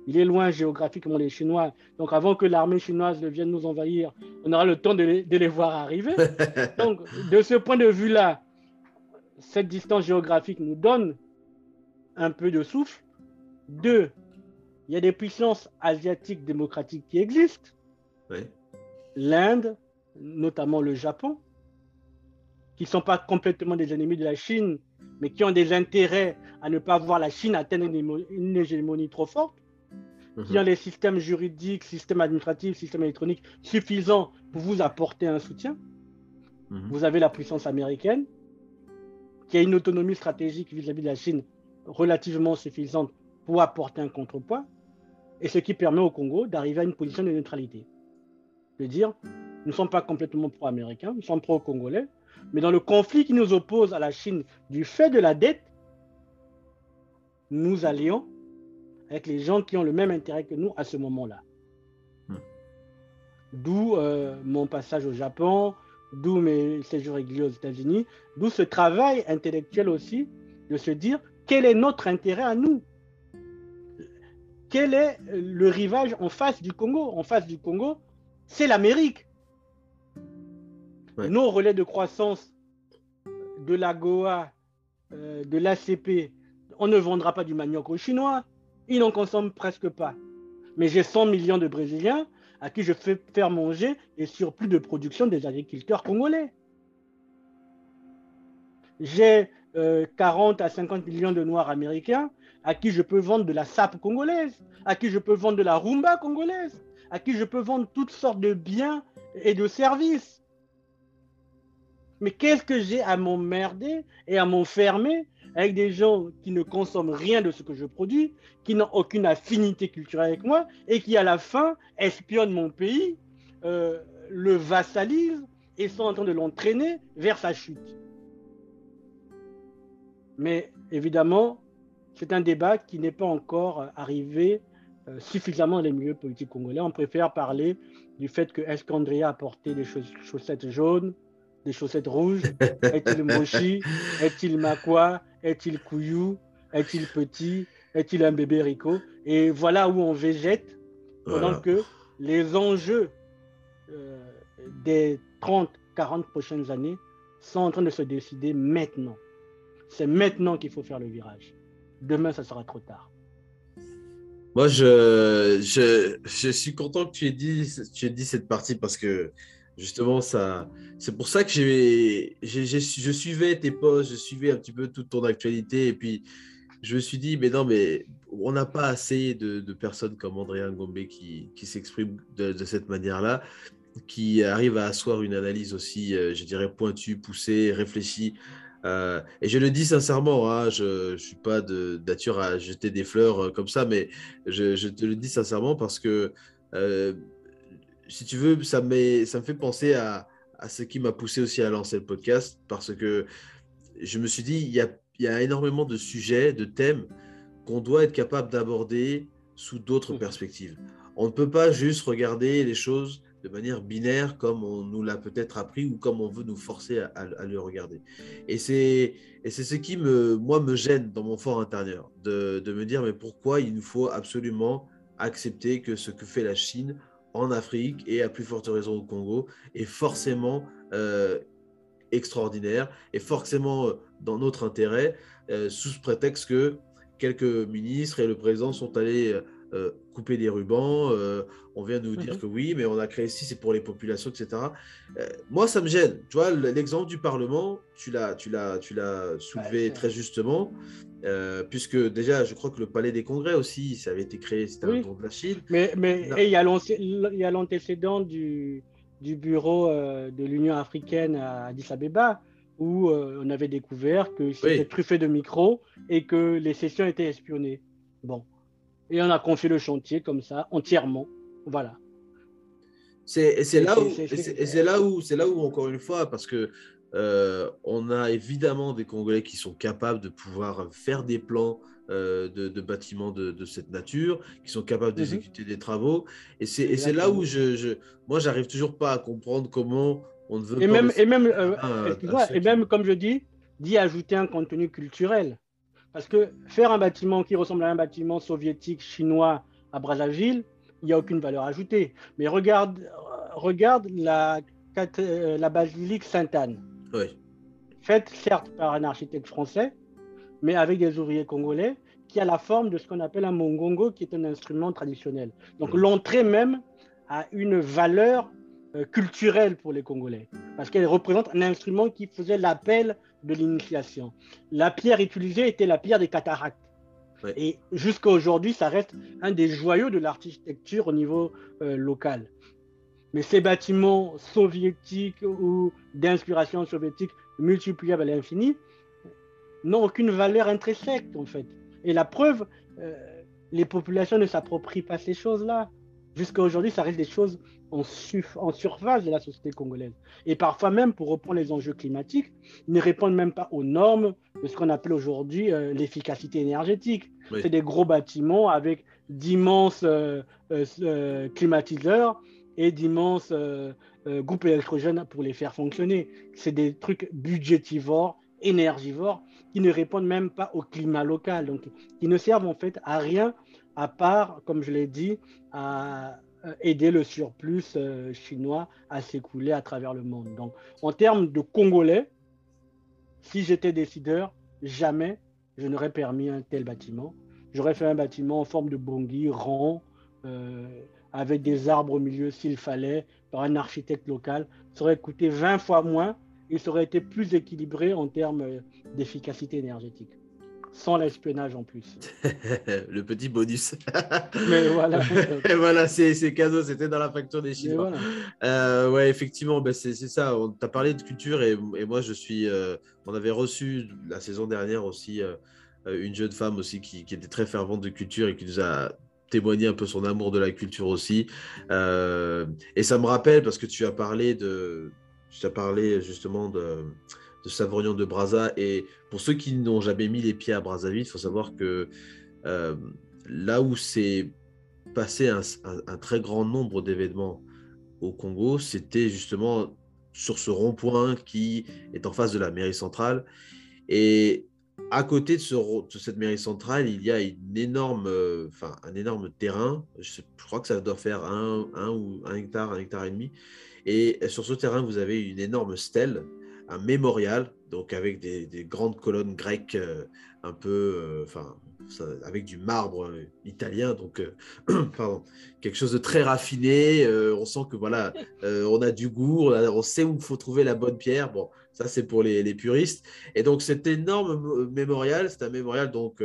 il est loin géographiquement des Chinois. Donc avant que l'armée chinoise vienne nous envahir, on aura le temps de les, de les voir arriver. Donc de ce point de vue-là, cette distance géographique nous donne un peu de souffle. Deux, il y a des puissances asiatiques démocratiques qui existent. L'Inde, notamment le Japon, qui ne sont pas complètement des ennemis de la Chine, mais qui ont des intérêts à ne pas voir la Chine atteindre une, hégémonie trop forte, qui mhm. ont les systèmes juridiques, systèmes administratifs, systèmes électroniques suffisants pour vous apporter un soutien. Mhm. Vous avez la puissance américaine, qui a une autonomie stratégique vis-à-vis -vis de la Chine relativement suffisante pour apporter un contrepoids, et ce qui permet au Congo d'arriver à une position de neutralité. De dire, nous ne sommes pas complètement pro-américains, nous sommes pro-congolais, mais dans le conflit qui nous oppose à la Chine du fait de la dette, nous allions avec les gens qui ont le même intérêt que nous à ce moment-là. Hmm. D'où euh, mon passage au Japon, d'où mes séjours réguliers aux États-Unis, d'où ce travail intellectuel aussi de se dire quel est notre intérêt à nous? Quel est le rivage en face du Congo? En face du Congo, c'est l'Amérique. Nos relais de croissance de la Goa, euh, de l'ACP, on ne vendra pas du manioc aux Chinois. Ils n'en consomment presque pas. Mais j'ai 100 millions de Brésiliens à qui je fais faire manger et surplus de production des agriculteurs congolais. J'ai 40 euh, à 50 millions de Noirs américains à qui je peux vendre de la sape congolaise, à qui je peux vendre de la rumba congolaise, à qui je peux vendre toutes sortes de biens et de services. Mais qu'est-ce que j'ai à m'emmerder et à m'enfermer avec des gens qui ne consomment rien de ce que je produis, qui n'ont aucune affinité culturelle avec moi et qui, à la fin, espionnent mon pays, euh, le vassalisent et sont en train de l'entraîner vers sa chute. Mais évidemment, c'est un débat qui n'est pas encore arrivé euh, suffisamment dans les milieux politiques congolais. On préfère parler du fait que Escandria a porté des chaussettes jaunes, des chaussettes rouges Est-il mochi Est-il makwa Est-il couillou Est-il petit Est-il un bébé rico Et voilà où on végète pendant que les enjeux euh, des 30, 40 prochaines années sont en train de se décider maintenant. C'est maintenant qu'il faut faire le virage. Demain, ça sera trop tard. Moi, je, je, je suis content que tu aies, dit, tu aies dit cette partie parce que justement, ça, c'est pour ça que je suivais tes posts, je suivais un petit peu toute ton actualité. Et puis, je me suis dit, mais non, mais on n'a pas assez de, personnes comme André Ngombe qui, qui s'expriment de, cette manière-là, qui arrivent à asseoir une analyse aussi, euh, je dirais, pointue, poussée, réfléchie. Euh, et je le dis sincèrement, hein, je ne suis pas de nature à jeter des fleurs euh, comme ça, mais je, te le dis sincèrement parce que si tu veux, ça, ça me fait penser à, ce qui m'a poussé aussi à lancer le podcast parce que je me suis dit, il y a, il y a énormément de sujets, de thèmes qu'on doit être capable d'aborder sous d'autres mmh. perspectives. On ne peut pas juste regarder les choses de manière binaire comme on nous l'a peut-être appris ou comme on veut nous forcer à, le regarder. Et c'est, et c'est ce qui, me, moi, me gêne dans mon fort intérieur, de, de me dire, mais pourquoi il nous faut absolument accepter que ce que fait la Chine en Afrique et à plus forte raison au Congo est forcément euh, extraordinaire et forcément euh, dans notre intérêt, euh, sous prétexte que quelques ministres et le président sont allés couper des rubans. on vient de nous dire mhm. que oui, mais on a créé ici, c'est pour les populations, etc. moi, ça me gêne. Tu vois, l'exemple du Parlement, tu l'as, tu l'as, tu l'as soulevé très justement. Euh, puisque déjà, je crois que le Palais des Congrès aussi, ça avait été créé, c'était un don de la Chine. Mais, mais il y a l'antécédent du, du, bureau euh, de l'Union africaine à Addis Abeba, où euh, on avait découvert que c'était truffé de micros et que les sessions étaient espionnées. Bon. Et on a confié le chantier comme ça, entièrement. Voilà. C'est là, là, où, c'est là où, encore une fois, parce que euh, on a évidemment des Congolais qui sont capables de pouvoir faire des plans euh, de, bâtiments de, cette nature, qui sont capables mhm. d'exécuter des travaux. Et c'est là où je, je moi, j'arrive toujours pas à comprendre comment on ne veut et Même, et, même, euh, et même, comme je dis, d'y ajouter un contenu culturel. Parce que faire un bâtiment qui ressemble à un bâtiment soviétique, chinois à Brazzaville, il n'y a aucune valeur ajoutée. Mais regarde, regarde la, euh, la basilique Sainte-Anne. Faite certes par un architecte français, mais avec des ouvriers congolais, qui a la forme de ce qu'on appelle un mongongo, qui est un instrument traditionnel. Donc l'entrée même a une valeur euh, culturelle pour les Congolais, parce qu'elle représente un instrument qui faisait l'appel de l'initiation. La pierre utilisée était la pierre des cataractes. Et jusqu'à aujourd'hui, ça reste un des joyaux de l'architecture au niveau euh, local. Mais ces bâtiments soviétiques ou d'inspiration soviétique multipliables à l'infini n'ont aucune valeur intrinsèque, en fait. Et la preuve, euh, les populations ne s'approprient pas ces choses-là. Jusqu'à aujourd'hui, ça reste des choses en, en, surface de la société congolaise. Et parfois même, pour reprendre les enjeux climatiques, ils ne répondent même pas aux normes de ce qu'on appelle aujourd'hui euh, l'efficacité énergétique. C'est des gros bâtiments avec d'immenses euh, climatiseurs et d'immenses groupes électrogènes pour les faire fonctionner. C'est des trucs budgétivores, énergivores, qui ne répondent même pas au climat local, donc qui ne servent en fait à rien à part, comme je l'ai dit, à euh, aider le surplus euh, chinois à s'écouler à travers le monde. Donc, en termes de Congolais, si j'étais décideur, jamais je n'aurais permis un tel bâtiment. J'aurais fait un bâtiment en forme de bongi, rond, euh, avec des arbres au milieu s'il fallait, par un architecte local. Ça aurait coûté 20 fois moins il serait été plus équilibré en termes d'efficacité énergétique. Sans l'espionnage en plus. le petit bonus. Mais voilà. Et voilà, c'est cadeau, c'était dans la facture des Chinois. Euh, ouais, effectivement, ben c'est ça. On t'a parlé de culture et, moi, je suis. Euh, on avait reçu la saison dernière aussi euh, une jeune femme aussi qui, qui, était très fervente de culture et qui nous a témoigné un peu son amour de la culture aussi. et ça me rappelle parce que tu as parlé de tu as parlé justement de, de Savrognon de Brazza. Et pour ceux qui n'ont jamais mis les pieds à Brazzaville, il faut savoir que euh, là où s'est passé un, très grand nombre d'événements au Congo, c'était justement sur ce rond-point qui est en face de la mairie centrale. Et à côté de, ce, de cette mairie centrale, il y a euh, un énorme terrain. Je, crois que ça doit faire un, un, ou un hectare, un hectare et demi. Et sur ce terrain, vous avez une énorme stèle, un mémorial, donc avec des, grandes colonnes grecques, euh, un peu, euh, enfin, avec du marbre euh, italien, donc pardon, quelque chose de très raffiné. on sent que voilà, on a du goût, on, sait où il faut trouver la bonne pierre. Bon, ça c'est pour les, les, puristes. Et donc cet énorme mémorial, c'est un mémorial donc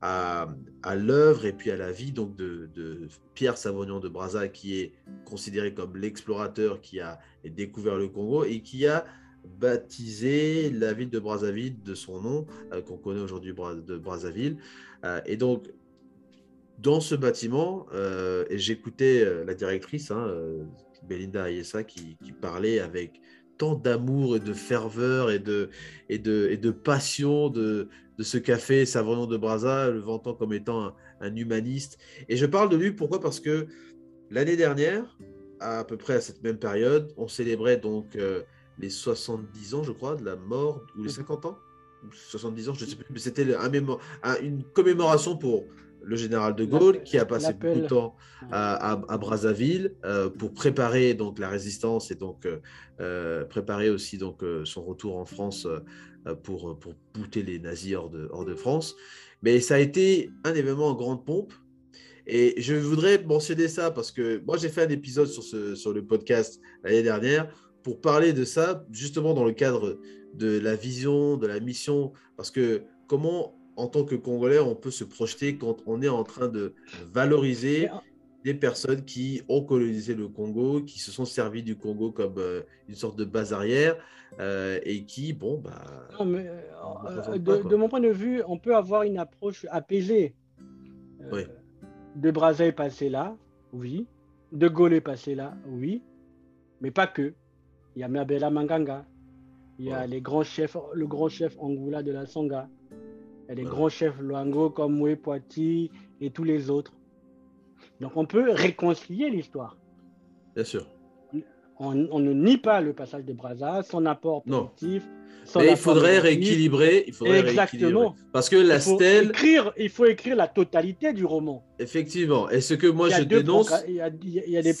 à, l'œuvre et puis à la vie donc de, Pierre Savognon de Brazza, qui est considéré comme l'explorateur qui a découvert le Congo et qui a baptisé la ville de Brazzaville de son nom, euh, qu'on connaît aujourd'hui de Brazzaville. Euh, et donc, dans ce bâtiment, euh, et j'écoutais la directrice, hein, Belinda Ayesa, qui, parlait avec tant d'amour et de ferveur et de, et de, et de passion de, de ce café Savognon de Brazza, le vantant comme étant un, humaniste. Et je parle de lui pourquoi? Parce que l'année dernière, à, peu près à cette même période, on célébrait donc les 70 ans, je crois, de la mort, ou les 50 ans? 70 ans, je ne sais plus, mais c'était un, une commémoration pour le général de Gaulle, qui a passé beaucoup de temps à, Brazzaville euh, pour préparer donc la résistance et donc euh, euh, préparer aussi donc son retour en France pour, pour bouter les nazis hors de, hors de France. Mais ça a été un événement en grande pompe. Et je voudrais mentionner ça parce que moi j'ai fait un épisode sur, ce, sur le podcast l'année dernière pour parler de ça, justement dans le cadre de la vision, de la mission, parce que comment en tant que Congolais, on peut se projeter quand on est en train de valoriser des personnes qui ont colonisé le Congo, qui se sont servis du Congo comme euh, une sorte de base arrière euh, et qui, bon, bah. Euh, de, mon point de vue, on peut avoir une approche apaisée. Oui. De Brazza est passé là, oui. De Gaulle est passé là, oui. Mais pas que. Il y a Mabela Manganga. Il y a les grands chefs, le grand chef Angoula de la Songa. Il y a des grands chefs Luango comme Moué Poiti et tous les autres. Donc on peut réconcilier l'histoire. Bien sûr. On, ne nie pas le passage de Brazza, son apport positif. Mais il faudrait rééquilibrer. Il faudrait Exactement. Parce que la stèle. Écrire, il faut écrire la totalité du roman. Effectivement. Et ce que moi je dénonce. Il y, a, il y a des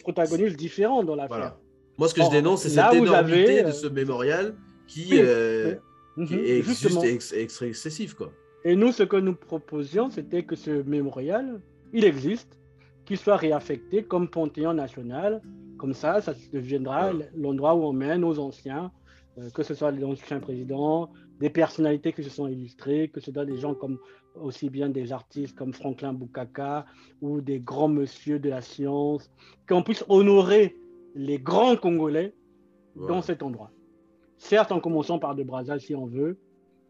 protagonistes différents dans l'affaire. Voilà. Moi, ce que je dénonce, c'est cette énormité de ce mémorial qui, euh, mhm. est juste excessif. Quoi. Et nous, ce que nous proposions, c'était que ce mémorial, il existe, qu'il soit réaffecté comme Panthéon national. Comme ça, ça deviendra l'endroit où on mène nos anciens, euh, que ce soit les anciens présidents, des personnalités qui se sont illustrées, que ce soit des gens comme aussi bien des artistes comme Franklin Bukaka ou des grands monsieur de la science, qu'on puisse honorer les grands Congolais dans cet endroit. Certes, en commençant par de Brazza si on veut,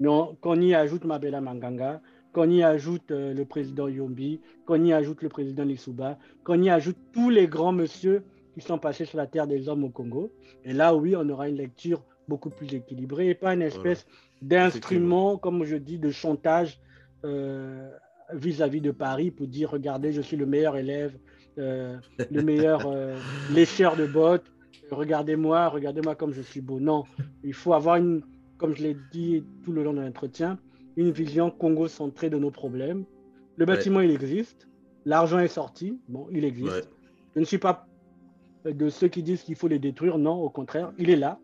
mais qu'on y ajoute Mabela Manganga, qu'on y ajoute euh, le président Yombi, qu'on y ajoute le président Lissouba, qu'on y ajoute tous les grands monsieur qui sont passés sur la terre des hommes au Congo. Et là, oui, on aura une lecture beaucoup plus équilibrée et pas une espèce d'instrument, comme je dis, de chantage euh, vis-à-vis de Paris pour dire regardez, je suis le meilleur élève, euh, le meilleur lécheur de bottes, regardez-moi, regardez-moi comme je suis beau. Non, il faut avoir une, comme je l'ai dit tout le long de l'entretien, une vision Congo-centrée de nos problèmes. Le bâtiment, il existe. L'argent est sorti. Bon, il existe. Je ne suis pas de ceux qui disent qu'il faut les détruire. Non, au contraire, il est là.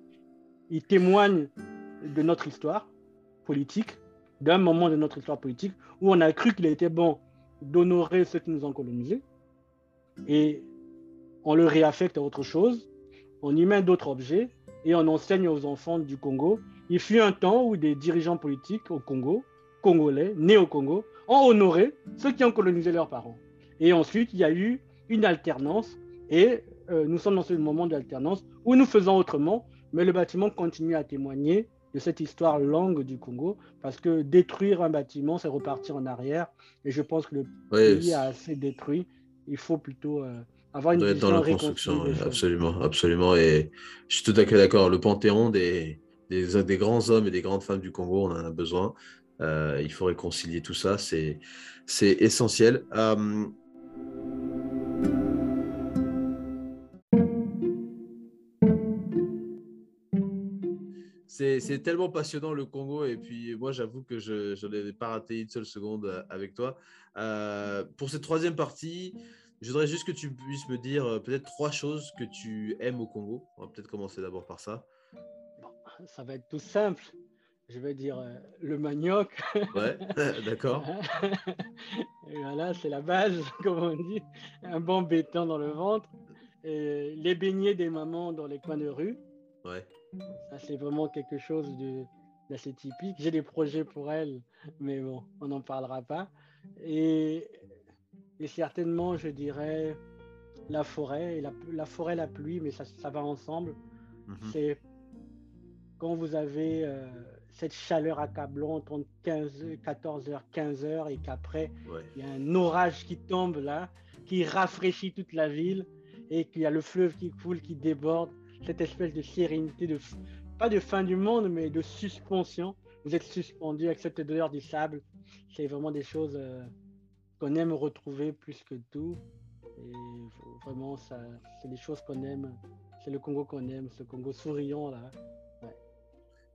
Il témoigne de notre histoire politique, d'un moment de notre histoire politique où on a cru qu'il était bon d'honorer ceux qui nous ont colonisés. Et on le réaffecte à autre chose. On y met d'autres objets et on enseigne aux enfants du Congo il fut un temps où des dirigeants politiques au Congo, congolais, nés au Congo, ont honoré ceux qui ont colonisé leurs parents. Et ensuite, il y a eu une alternance et euh, nous sommes dans ce moment d'alternance où nous faisons autrement, mais le bâtiment continue à témoigner de cette histoire longue du Congo, parce que détruire un bâtiment, c'est repartir en arrière, et je pense que le pays a assez détruit. Il faut plutôt euh, avoir une vision dans la construction, absolument, absolument. Et je suis tout à fait d'accord. Le panthéon des, des, grands hommes et des grandes femmes du Congo, on en a besoin. Euh, il faut réconcilier tout ça, c'est essentiel. Euh, c'est tellement passionnant le Congo et puis moi j'avoue que je n'en pas raté une seule seconde euh, avec toi. pour cette troisième partie, je voudrais juste que tu puisses me dire peut-être trois choses que tu aimes au Congo. On va peut-être commencer d'abord par ça ça va être tout simple. Je vais dire euh, le manioc. Ouais, d'accord. voilà, c'est la base, comme on dit. Un bon béton dans le ventre. Et les beignets des mamans dans les coins de rue. Ouais. Ça, c'est vraiment quelque chose d'assez typique. J'ai des projets pour elles, mais bon, on n'en parlera pas. Et, et, certainement, je dirais la forêt, et la, forêt, la pluie, mais ça, ça va ensemble. Mhm. C'est quand vous avez euh, cette chaleur accablante entre 15, 14h, 15h et qu'après, il y a un orage qui tombe là, qui rafraîchit toute la ville et qu'il y a le fleuve qui coule, qui déborde, cette espèce de sérénité, de, pas de fin du monde, mais de suspension. Vous êtes suspendu avec cette odeur du sable. C'est vraiment des choses euh, qu'on aime retrouver plus que tout. Et vraiment, c'est des choses qu'on aime. C'est le Congo qu'on aime, ce Congo souriant là.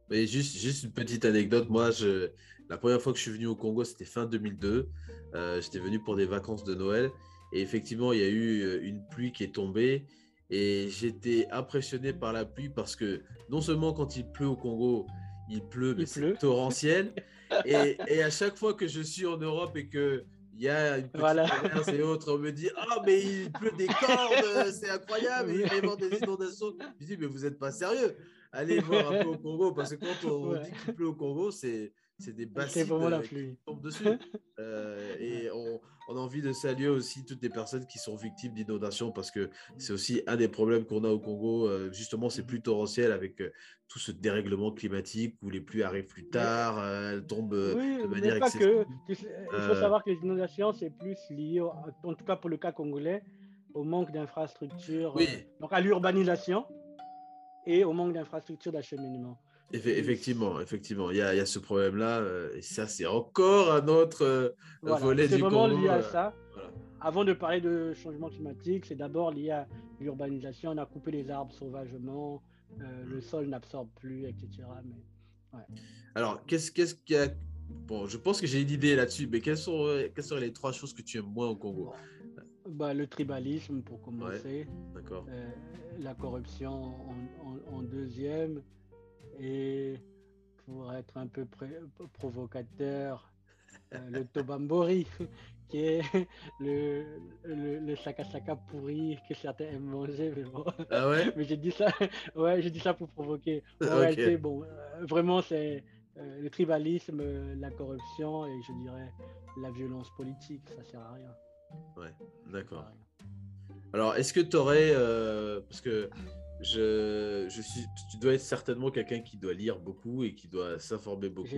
Mais juste, juste une petite anecdote. Moi, je, la première fois que je suis venu au Congo, c'était fin 2002. Euh, j'étais venu pour des vacances de Noël. Et effectivement, il y a eu euh, une pluie qui est tombée. Et j'étais impressionné par la pluie parce que non seulement quand il pleut au Congo, il pleut, mais c'est torrentiel. et, et, à chaque fois que je suis en Europe et que il y a une petite voilà. et autres, on me dit Ah, mais il pleut des cordes, c'est incroyable, il va y avoir des inondations. Je dis Mais vous n'êtes pas sérieux allez voir un peu au Congo, parce que quand on dit qu'il pleut au Congo, c'est des bassines qui tombent dessus. Euh, et on, on, a envie de saluer aussi toutes les personnes qui sont victimes d'inondations, parce que c'est aussi un des problèmes qu'on a au Congo. Euh, justement, c'est plus torrentiel avec euh, tout ce dérèglement climatique où les pluies arrivent plus tard, elles tombent de manière pas Que. Il faut savoir que les inondations, c'est plus lié, en tout cas pour le cas congolais, au manque d'infrastructures, donc à l'urbanisation et au manque d'infrastructures d'acheminement. Effectivement, effectivement, il y a, il y a ce problème-là, euh, et ça, c'est encore un autre euh, volet du C'est vraiment lié à euh, ça. avant de parler de changement climatique, c'est d'abord lié à l'urbanisation. On a coupé les arbres sauvagement, euh, le sol n'absorbe plus, etc. Mais, Alors, qu'est-ce qu'il y a Bon, je pense que j'ai une idée là-dessus, mais quelles, sont, quelles les trois choses que tu aimes moins au Congo? Bah, Le tribalisme, pour commencer. D'accord. La corruption en, deuxième. Et pour être un peu provocateur, euh, le Tobambori, qui est le, le, le saka pourri que certains aiment manger. Mais bon. Ah ouais? Mais j'ai dit ça, ouais, j'ai dit ça pour provoquer. En réalité, bon, euh, vraiment, c'est euh, le tribalisme, la corruption et je dirais la violence politique. Ça sert à rien. Ouais, d'accord. Alors, est-ce que tu aurais. parce que je, je suis, tu dois être certainement quelqu'un qui doit lire beaucoup et qui doit s'informer beaucoup.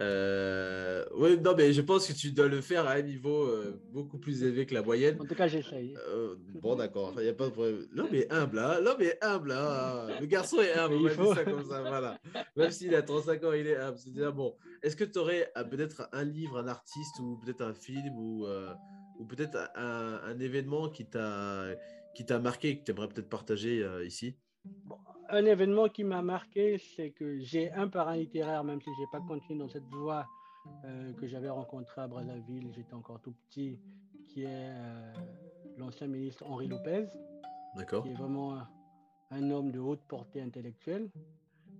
Euh, oui, non, mais je pense que tu dois le faire à un niveau euh, beaucoup plus élevé que la moyenne. En tout cas, j'essaye. Euh, bon, d'accord, il n'y a pas de problème. Non, mais humble, hein. Non, mais humble, hein. Le garçon est humble, on va dire ça comme ça, voilà. Même s'il a 35 ans, il est humble. C'est-à-dire, bon, est-ce que tu aurais peut-être un livre, un artiste ou peut-être un film ou, ou peut-être un, un événement qui t'a qui t'a marqué et que tu aimerais peut-être partager euh, ici? Un événement qui m'a marqué, c'est que j'ai un parrain littéraire, même si je n'ai pas continué dans cette voie euh, que j'avais rencontré à Brazzaville, j'étais encore tout petit, qui est euh, l'ancien ministre Henri Lopez, qui est vraiment un homme de haute portée intellectuelle.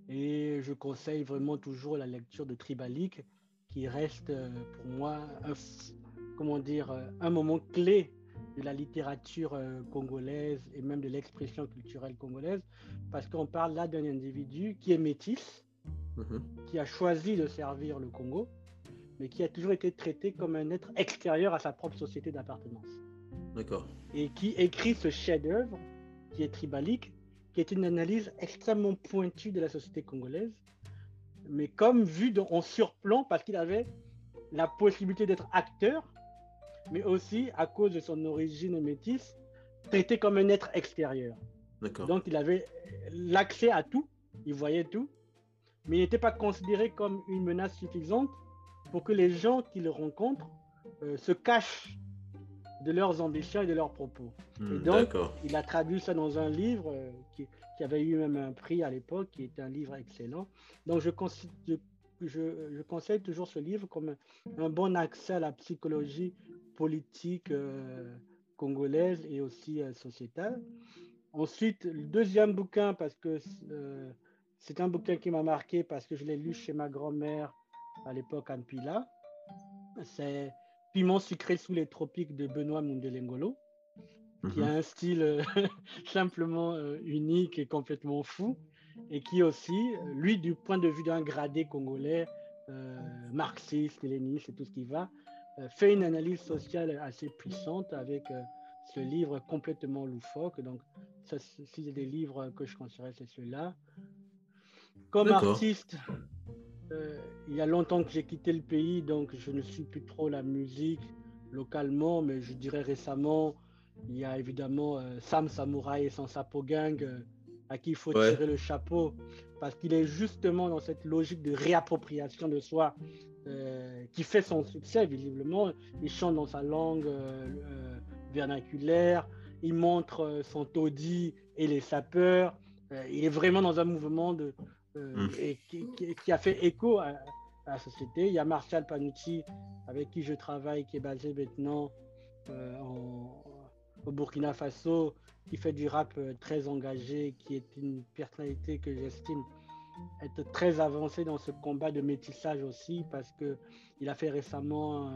Et je conseille vraiment toujours la lecture de Tribalique, qui reste pour moi un, comment dire, un moment clé de la littérature euh, congolaise et même de l'expression culturelle congolaise, parce qu'on parle là d'un individu qui est métis, mhm. qui a choisi de servir le Congo, mais qui a toujours été traité comme un être extérieur à sa propre société d'appartenance. D'accord. Et qui écrit ce chef-d'œuvre, qui est tribalique, qui est une analyse extrêmement pointue de la société congolaise, mais comme vu en surplomb, parce qu'il avait la possibilité d'être acteur, mais aussi à cause de son origine métisse, traité comme un être extérieur. Donc il avait l'accès à tout, il voyait tout, mais il n'était pas considéré comme une menace suffisante pour que les gens qui le rencontrent euh, se cachent de leurs ambitions et de leurs propos. Hmm, et donc, il a traduit ça dans un livre euh, qui, avait eu même un prix à l'époque, qui est un livre excellent. Donc, je, je, je, conseille toujours ce livre comme un, bon accès à la psychologie politique euh, congolaise et aussi euh, sociétale. Ensuite, le deuxième bouquin, parce que euh, c'est un bouquin qui m'a marqué parce que je l'ai lu chez ma grand-mère à l'époque à Mpila, c'est Piment sucré sous les tropiques de Benoît Mundelengolo, qui a mhm. un style simplement unique et complètement fou et qui aussi, lui, du point de vue d'un gradé congolais, euh, marxiste, léniniste et tout ce qui va, fait une analyse sociale assez puissante avec euh, ce livre complètement loufoque. Donc, ça, s'il y a des livres que je conseillerais, c'est celui-là. Comme artiste, il y a longtemps que j'ai quitté le pays, donc je ne suis plus trop la musique localement, mais je dirais récemment, il y a évidemment Sam Samurai et son Sapo Gang à qui il faut tirer le chapeau, parce qu'il est justement dans cette logique de réappropriation de soi euh, qui fait son succès, visiblement. Il chante dans sa langue euh, euh, vernaculaire, il montre son taudis et les sapeurs. il est vraiment dans un mouvement de, et qui, a fait écho à, à, la société. Il y a Martial Panucci, avec qui je travaille, qui est basé maintenant en, au Burkina Faso, qui fait du rap euh, très engagé, qui est une personnalité que j'estime être très avancée dans ce combat de métissage aussi, parce qu'il a fait récemment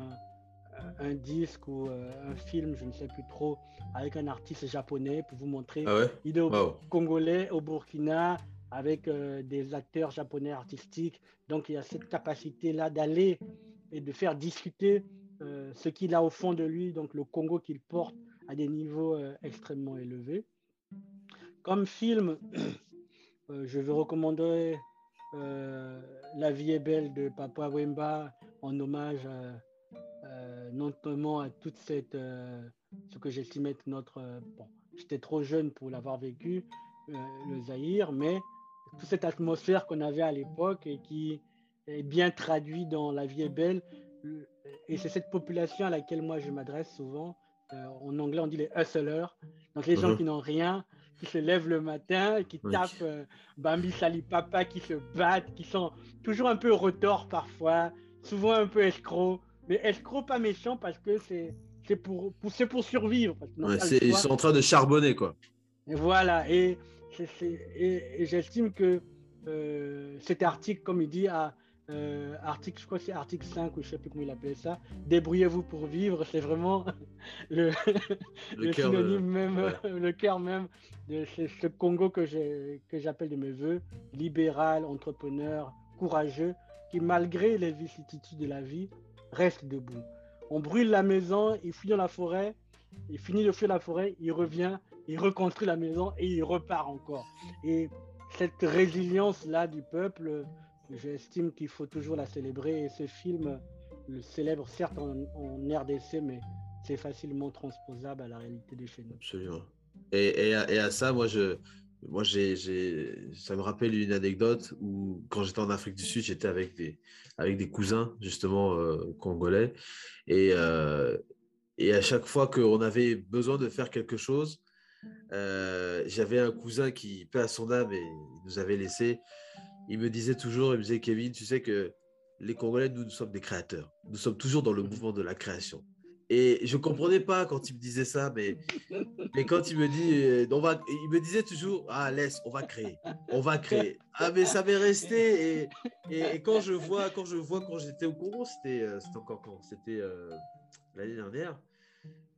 un, disque ou euh, un film, je ne sais plus trop, avec un artiste japonais pour vous montrer. Ah il est au congolais, au Burkina, avec euh, des acteurs japonais artistiques. Donc il y a cette capacité-là d'aller et de faire discuter ce qu'il a au fond de lui, donc le Congo qu'il porte à des niveaux euh, extrêmement élevés. Comme film, euh, je veux recommander euh, La vie est belle de Papa Wemba en hommage notamment à toute cette, ce que j'estime être notre... bon, j'étais trop jeune pour l'avoir vécu, le Zaïre, mais toute cette atmosphère qu'on avait à l'époque et qui est bien traduite dans La vie est belle. Et c'est cette population à laquelle moi je m'adresse souvent, en anglais, on dit les hustlers. Donc, les gens Mhm. qui n'ont rien, qui se lèvent le matin, qui Oui. tapent euh, Bambi Sali Papa, qui se battent, qui sont toujours un peu retors parfois, souvent un peu escrocs. Mais escrocs pas méchants parce que c'est c'est pour, pour, pour survivre. Parce Ouais, ils sont en train de charbonner, quoi. Et voilà, et j'estime que euh, cet article, comme il dit, a, euh, article, je crois que c'est article 5 ou je sais plus comment il appelait ça, débrouillez-vous pour vivre, c'est vraiment le, Le, le cœur de- synonyme même, ouais. le cœur même de ce, ce Congo que j'appelle de mes voeux, libéral, entrepreneur, courageux, qui malgré les vicissitudes de la vie, reste debout. On brûle la maison, il fuit dans la forêt, il finit de fuir la forêt, il revient, il reconstruit la maison et il repart encore. Et cette résilience-là du peuple, j'estime qu'il faut toujours la célébrer. Et ce film le célèbre certes en, RDC, mais c'est facilement transposable à la réalité de chez. Absolument. Et, à, ça, moi, je, moi j'ai, j'ai, ça me rappelle une anecdote où, quand j'étais en Afrique du Sud, j'étais avec des, avec des cousins, justement, euh, congolais. Et, euh, et à chaque fois qu'on avait besoin de faire quelque chose, euh, j'avais un cousin qui, paix à son âme, et nous avait laissé. Il me disait toujours, il me disait, Kevin, tu sais que les Congolais, nous, nous sommes des créateurs. Nous sommes toujours dans le mouvement de la création. Et je comprenais pas quand il me disait ça, mais, mais quand il me dit, euh, on va, il me disait toujours, ah laisse, on va créer, on va créer. Ah mais ça m'est resté. Et, et, et quand je vois, quand je vois, quand j'étais au Congo, c'était, euh, c'était encore quand, c'était euh, l'année dernière.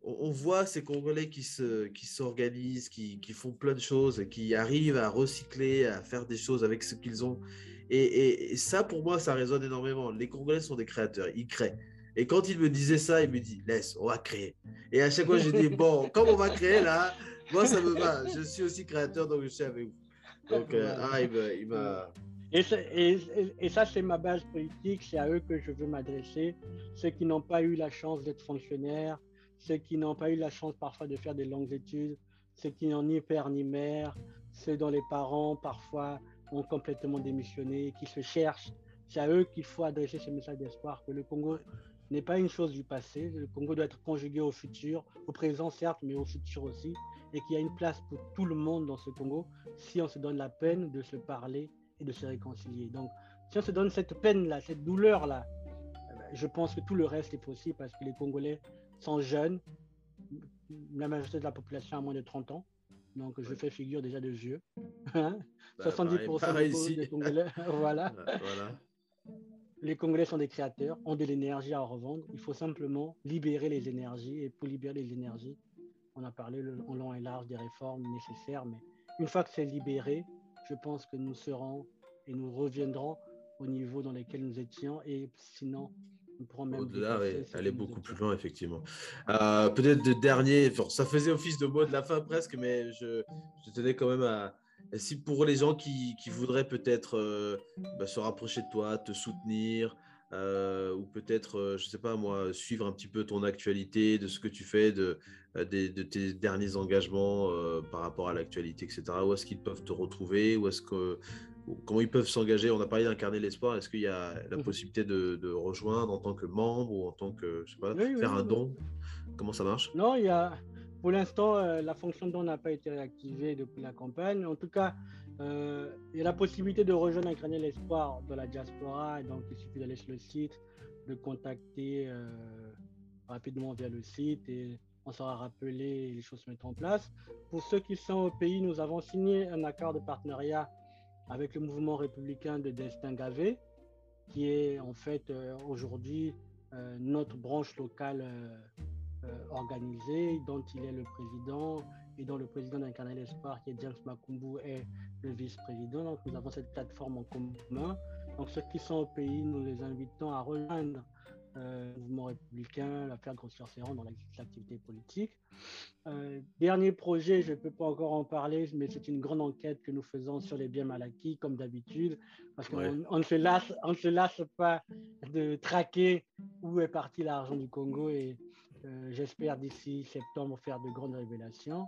On, voit ces Congolais qui se, qui s'organisent, qui, qui font plein de choses, qui arrivent à recycler, à faire des choses avec ce qu'ils ont. Et, et, et ça, pour moi, ça résonne énormément. Les Congolais sont des créateurs, ils créent. Et quand il me disait ça, il me dit, laisse, on va créer. Et à chaque fois, je dis, bon, comme on va créer là, moi, ça me va. Je suis aussi créateur, donc je suis avec vous. Donc, euh, ah, il m'a. et- et- et ça, c'est ma base politique, c'est à eux que je veux m'adresser. Ceux qui n'ont pas eu la chance d'être fonctionnaires, ceux qui n'ont pas eu la chance parfois de faire des longues études, ceux qui n'ont ni père ni mère, ceux dont les parents parfois ont complètement démissionné, qui se cherchent. C'est à eux qu'il faut adresser ce message d'espoir que le Congo n'est pas une chose du passé. Le Congo doit être conjugué au futur, au présent certes, mais au futur aussi, et qu'il y a une place pour tout le monde dans ce Congo si on se donne la peine de se parler et de se réconcilier. Donc, si on se donne cette peine-là, cette douleur-là, eh ben, je pense que tout le reste est possible parce que les Congolais sont jeunes. La majorité de la population a moins de 30 ans. Donc, je fais figure déjà de vieux. Hein? Bah, 70% pareil, pareil des, Congolais, voilà. Voilà. Les Congolais sont des créateurs, ont de l'énergie à revendre. Il faut simplement libérer les énergies. Et pour libérer les énergies, on a parlé en long et large des réformes nécessaires. Mais une fois que c'est libéré, je pense que nous serons et nous reviendrons au niveau dans lequel nous étions. Et sinon. Au-delà, ce aller beaucoup plus loin, effectivement. Euh, Peut-être de dernier, enfin, ça faisait office de mot de la fin presque, mais je, je tenais quand même à. Si pour les gens qui, qui voudraient peut-être euh, bah, se rapprocher de toi, te soutenir, euh, ou peut-être, je sais pas moi, suivre un petit peu ton actualité, de ce que tu fais, de, de tes derniers engagements par rapport à l'actualité, etc. Où est-ce qu'ils peuvent te retrouver Où est-ce que, comment ils peuvent s'engager? On a parlé d'incarner l'espoir. Est-ce qu'il y a la Mhm. possibilité de, de rejoindre en tant que membre ou en tant que, je sais pas, Oui, oui, faire un don? Comment ça marche? Non, il y a, pour l'instant, euh, la fonction don n'a pas été réactivée depuis la campagne. En tout cas, euh, il y a la possibilité de rejoindre Incarner l'Espoir dans la diaspora. Donc, il suffit d'aller sur le site, de contacter euh, rapidement via le site et on sera rappelé et les choses se mettent en place. Pour ceux qui sont au pays, nous avons signé un accord de partenariat avec le mouvement républicain de Destin Gavé, qui est en fait euh, aujourd'hui euh, notre branche locale euh, organisée, dont il est le président et dont le président d'Incarner l'Espoir, qui est James Makumbu, est le vice-président. Donc nous avons cette plateforme en commun. Donc ceux qui sont au pays, nous les invitons à rejoindre euh, le mouvement républicain, à faire grossir ses rangs dans l'activité politique. Euh, dernier projet, je ne peux pas encore en parler, mais c'est une grande enquête que nous faisons sur les biens mal acquis, comme d'habitude, parce qu'on Ouais. on ne se lasse, on ne se lasse pas de traquer où est parti l'argent du Congo et euh, j'espère d'ici septembre faire de grandes révélations.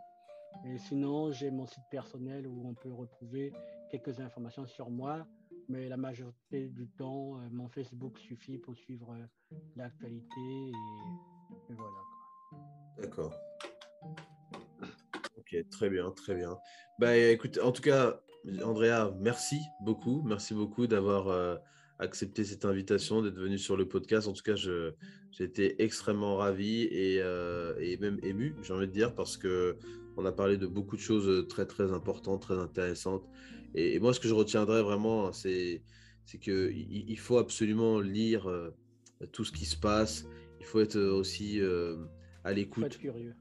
Et sinon, j'ai mon site personnel où on peut retrouver quelques informations sur moi, mais la majorité du temps, euh, mon Facebook suffit pour suivre euh, l'actualité et, voilà. D'accord. Ok, très bien, très bien. Bah, écoute, en tout cas, Andrea, merci beaucoup. Merci beaucoup d'avoir euh, accepté cette invitation, d'être venu sur le podcast. En tout cas, j'ai été extrêmement ravi et, et même ému, j'ai envie de dire, parce que on a parlé de beaucoup de choses très, très importantes, très intéressantes. Et, moi, ce que je retiendrai vraiment, c'est qu'il il faut absolument lire euh, tout ce qui se passe. Il faut être aussi à l'écoute. Être curieux.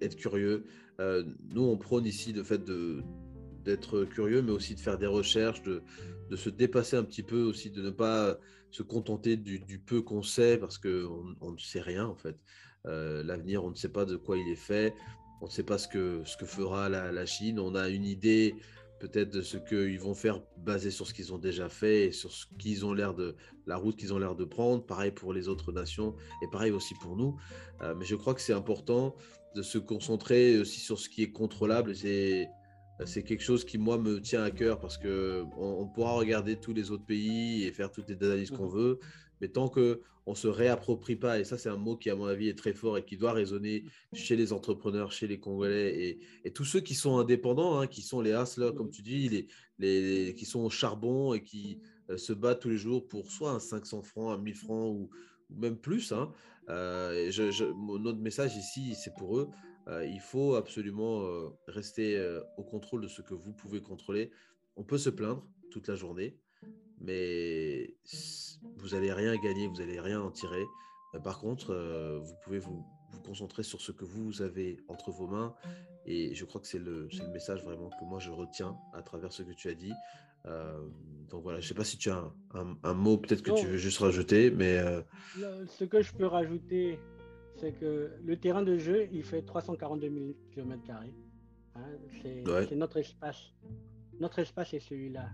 être curieux. nous, on prône ici le fait de d'être curieux, mais aussi de faire des recherches, de, de, se dépasser un petit peu aussi, de ne pas se contenter du, peu qu'on sait, parce qu'on on ne sait rien en fait. Euh, l'avenir, on ne sait pas de quoi il est fait, on ne sait pas ce que, ce que fera la, la Chine, on a une idée peut-être de ce qu'ils vont faire basé sur ce qu'ils ont déjà fait et sur ce qu'ils ont l'air de la route qu'ils ont l'air de prendre. Pareil pour les autres nations et pareil aussi pour nous. Euh, mais je crois que c'est important de se concentrer aussi sur ce qui est contrôlable. C'est c'est quelque chose qui, moi, me tient à cœur parce que on, pourra regarder tous les autres pays et faire toutes les analyses qu'on mmh. veut, mais tant que on se réapproprie pas, et ça, c'est un mot qui, à mon avis, est très fort et qui doit résonner chez les entrepreneurs, chez les Congolais et, tous ceux qui sont indépendants, hein, qui sont les hustlers, comme tu dis, les, les, qui sont au charbon et qui euh, se battent tous les jours pour soit un 500 francs, un 1000 francs ou, même plus. Hein. Euh, notre message ici, c'est pour eux. Euh, il faut absolument rester au contrôle de ce que vous pouvez contrôler. On peut se plaindre toute la journée, mais vous n'allez rien gagner, vous n'allez rien en tirer. par contre, vous pouvez vous, concentrer sur ce que vous avez entre vos mains. Et je crois que c'est le, message vraiment que moi je retiens à travers ce que tu as dit. donc voilà, je ne sais pas si tu as un, mot peut-être que tu veux juste rajouter, mais... Ce que je peux rajouter, c'est que le terrain de jeu, il fait 342 000 km. c'est notre espace. Notre espace est celui-là.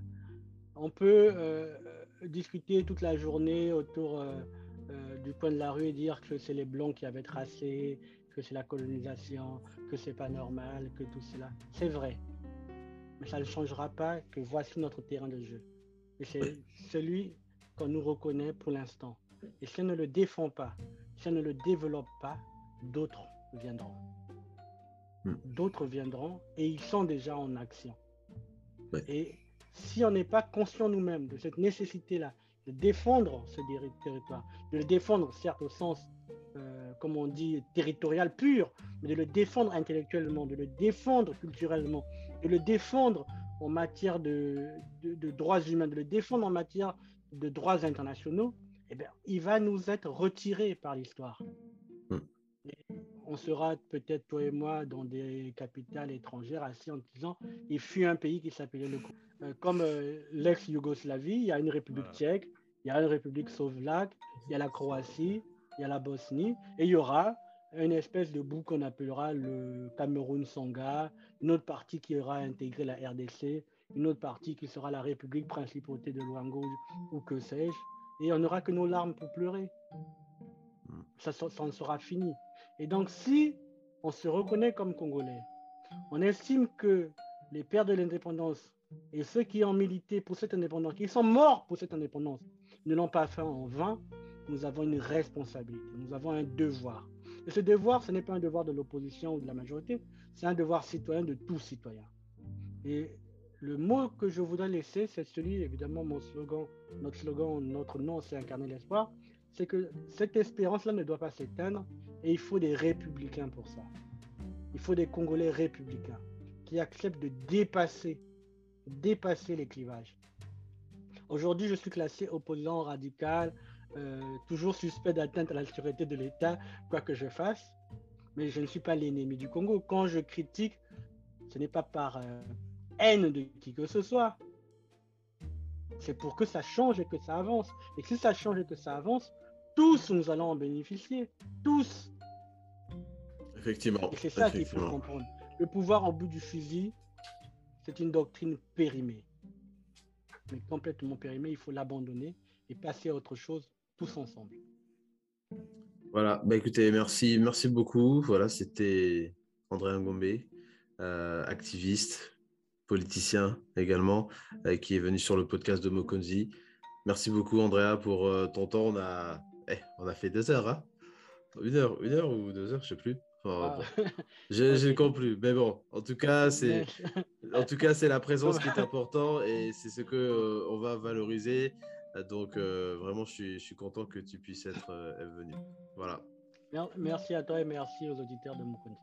On peut euh, discuter toute la journée autour euh, euh, du coin de la rue et dire que c'est les Blancs qui avaient tracé, que c'est la colonisation, que c'est pas normal, que tout cela. C'est vrai. Mais ça ne changera pas que voici notre terrain de jeu. Et c'est celui qu'on nous reconnaît pour l'instant. Et si on ne le défend pas, si on ne le développe pas, d'autres viendront. Hmm. D'autres viendront et ils sont déjà en action. Et si on n'est pas conscient nous-mêmes de cette nécessité-là, de défendre ce territoire, de le défendre certes au sens, euh, comme on dit, territorial pur, mais de le défendre intellectuellement, de le défendre culturellement, de le défendre en matière de droits humains, de le défendre en matière de droits internationaux, eh bien, il va nous être retiré par l'histoire. On sera peut-être, toi et moi, dans des capitales étrangères, assis en disant il fut un pays qui s'appelait le euh, Comme euh, l'ex-Yougoslavie, il y a une république tchèque, il y a une république slovaque, il y a la Croatie, il y a la Bosnie, et il y aura une espèce de bout qu'on appellera le Cameroun-Sangha, une autre partie qui aura intégré la RDC, une autre partie qui sera la République principauté de Luango ou que sais-je et on n'aura que nos larmes pour pleurer. Hmm. Ça, ça, en sera fini. Et donc, si on se reconnaît comme Congolais, on estime que les pères de l'indépendance et ceux qui ont milité pour cette indépendance, qui sont morts pour cette indépendance, ne l'ont pas fait en vain, nous avons une responsabilité, nous avons un devoir. Et ce devoir, ce n'est pas un devoir de l'opposition ou de la majorité, c'est un devoir citoyen de tout citoyen. Et le mot que je voudrais laisser, c'est celui, évidemment, mon slogan, notre slogan, notre nom, c'est incarner l'espoir. C'est que cette espérance-là ne doit pas s'éteindre et il faut des républicains pour ça. Il faut des Congolais républicains qui acceptent de dépasser, dépasser les clivages. Aujourd'hui, je suis classé opposant radical, euh, toujours suspect d'atteinte à la de l'État, quoi que je fasse, mais je ne suis pas l'ennemi du Congo. Quand je critique, ce n'est pas par euh, haine de qui que ce soit. C'est pour que ça change et que ça avance. Et si ça change et que ça avance, tous nous allons en bénéficier. Tous. Effectivement. Et c'est ça qu'il faut comprendre. Le pouvoir en bout du fusil, c'est une doctrine périmée. Mais complètement périmée, il faut l'abandonner et passer à autre chose tous ensemble. Voilà, bah écoutez, merci, merci beaucoup. Voilà, c'était André Ngombe, euh, activiste, politicien également, euh, qui est venu sur le podcast de Mokonzi. Merci beaucoup, Andrea, pour euh, ton temps. On a, eh, on a fait deux heures, hein une heure, une heure ou deux heures, je sais plus. ah. je, ne compte plus. Mais bon, en tout cas, c'est en tout cas c'est la présence qui est importante et c'est ce que euh, on va valoriser. Donc euh, vraiment, je suis, je suis, content que tu puisses être venu. Voilà. Merci à toi et merci aux auditeurs de mon compte.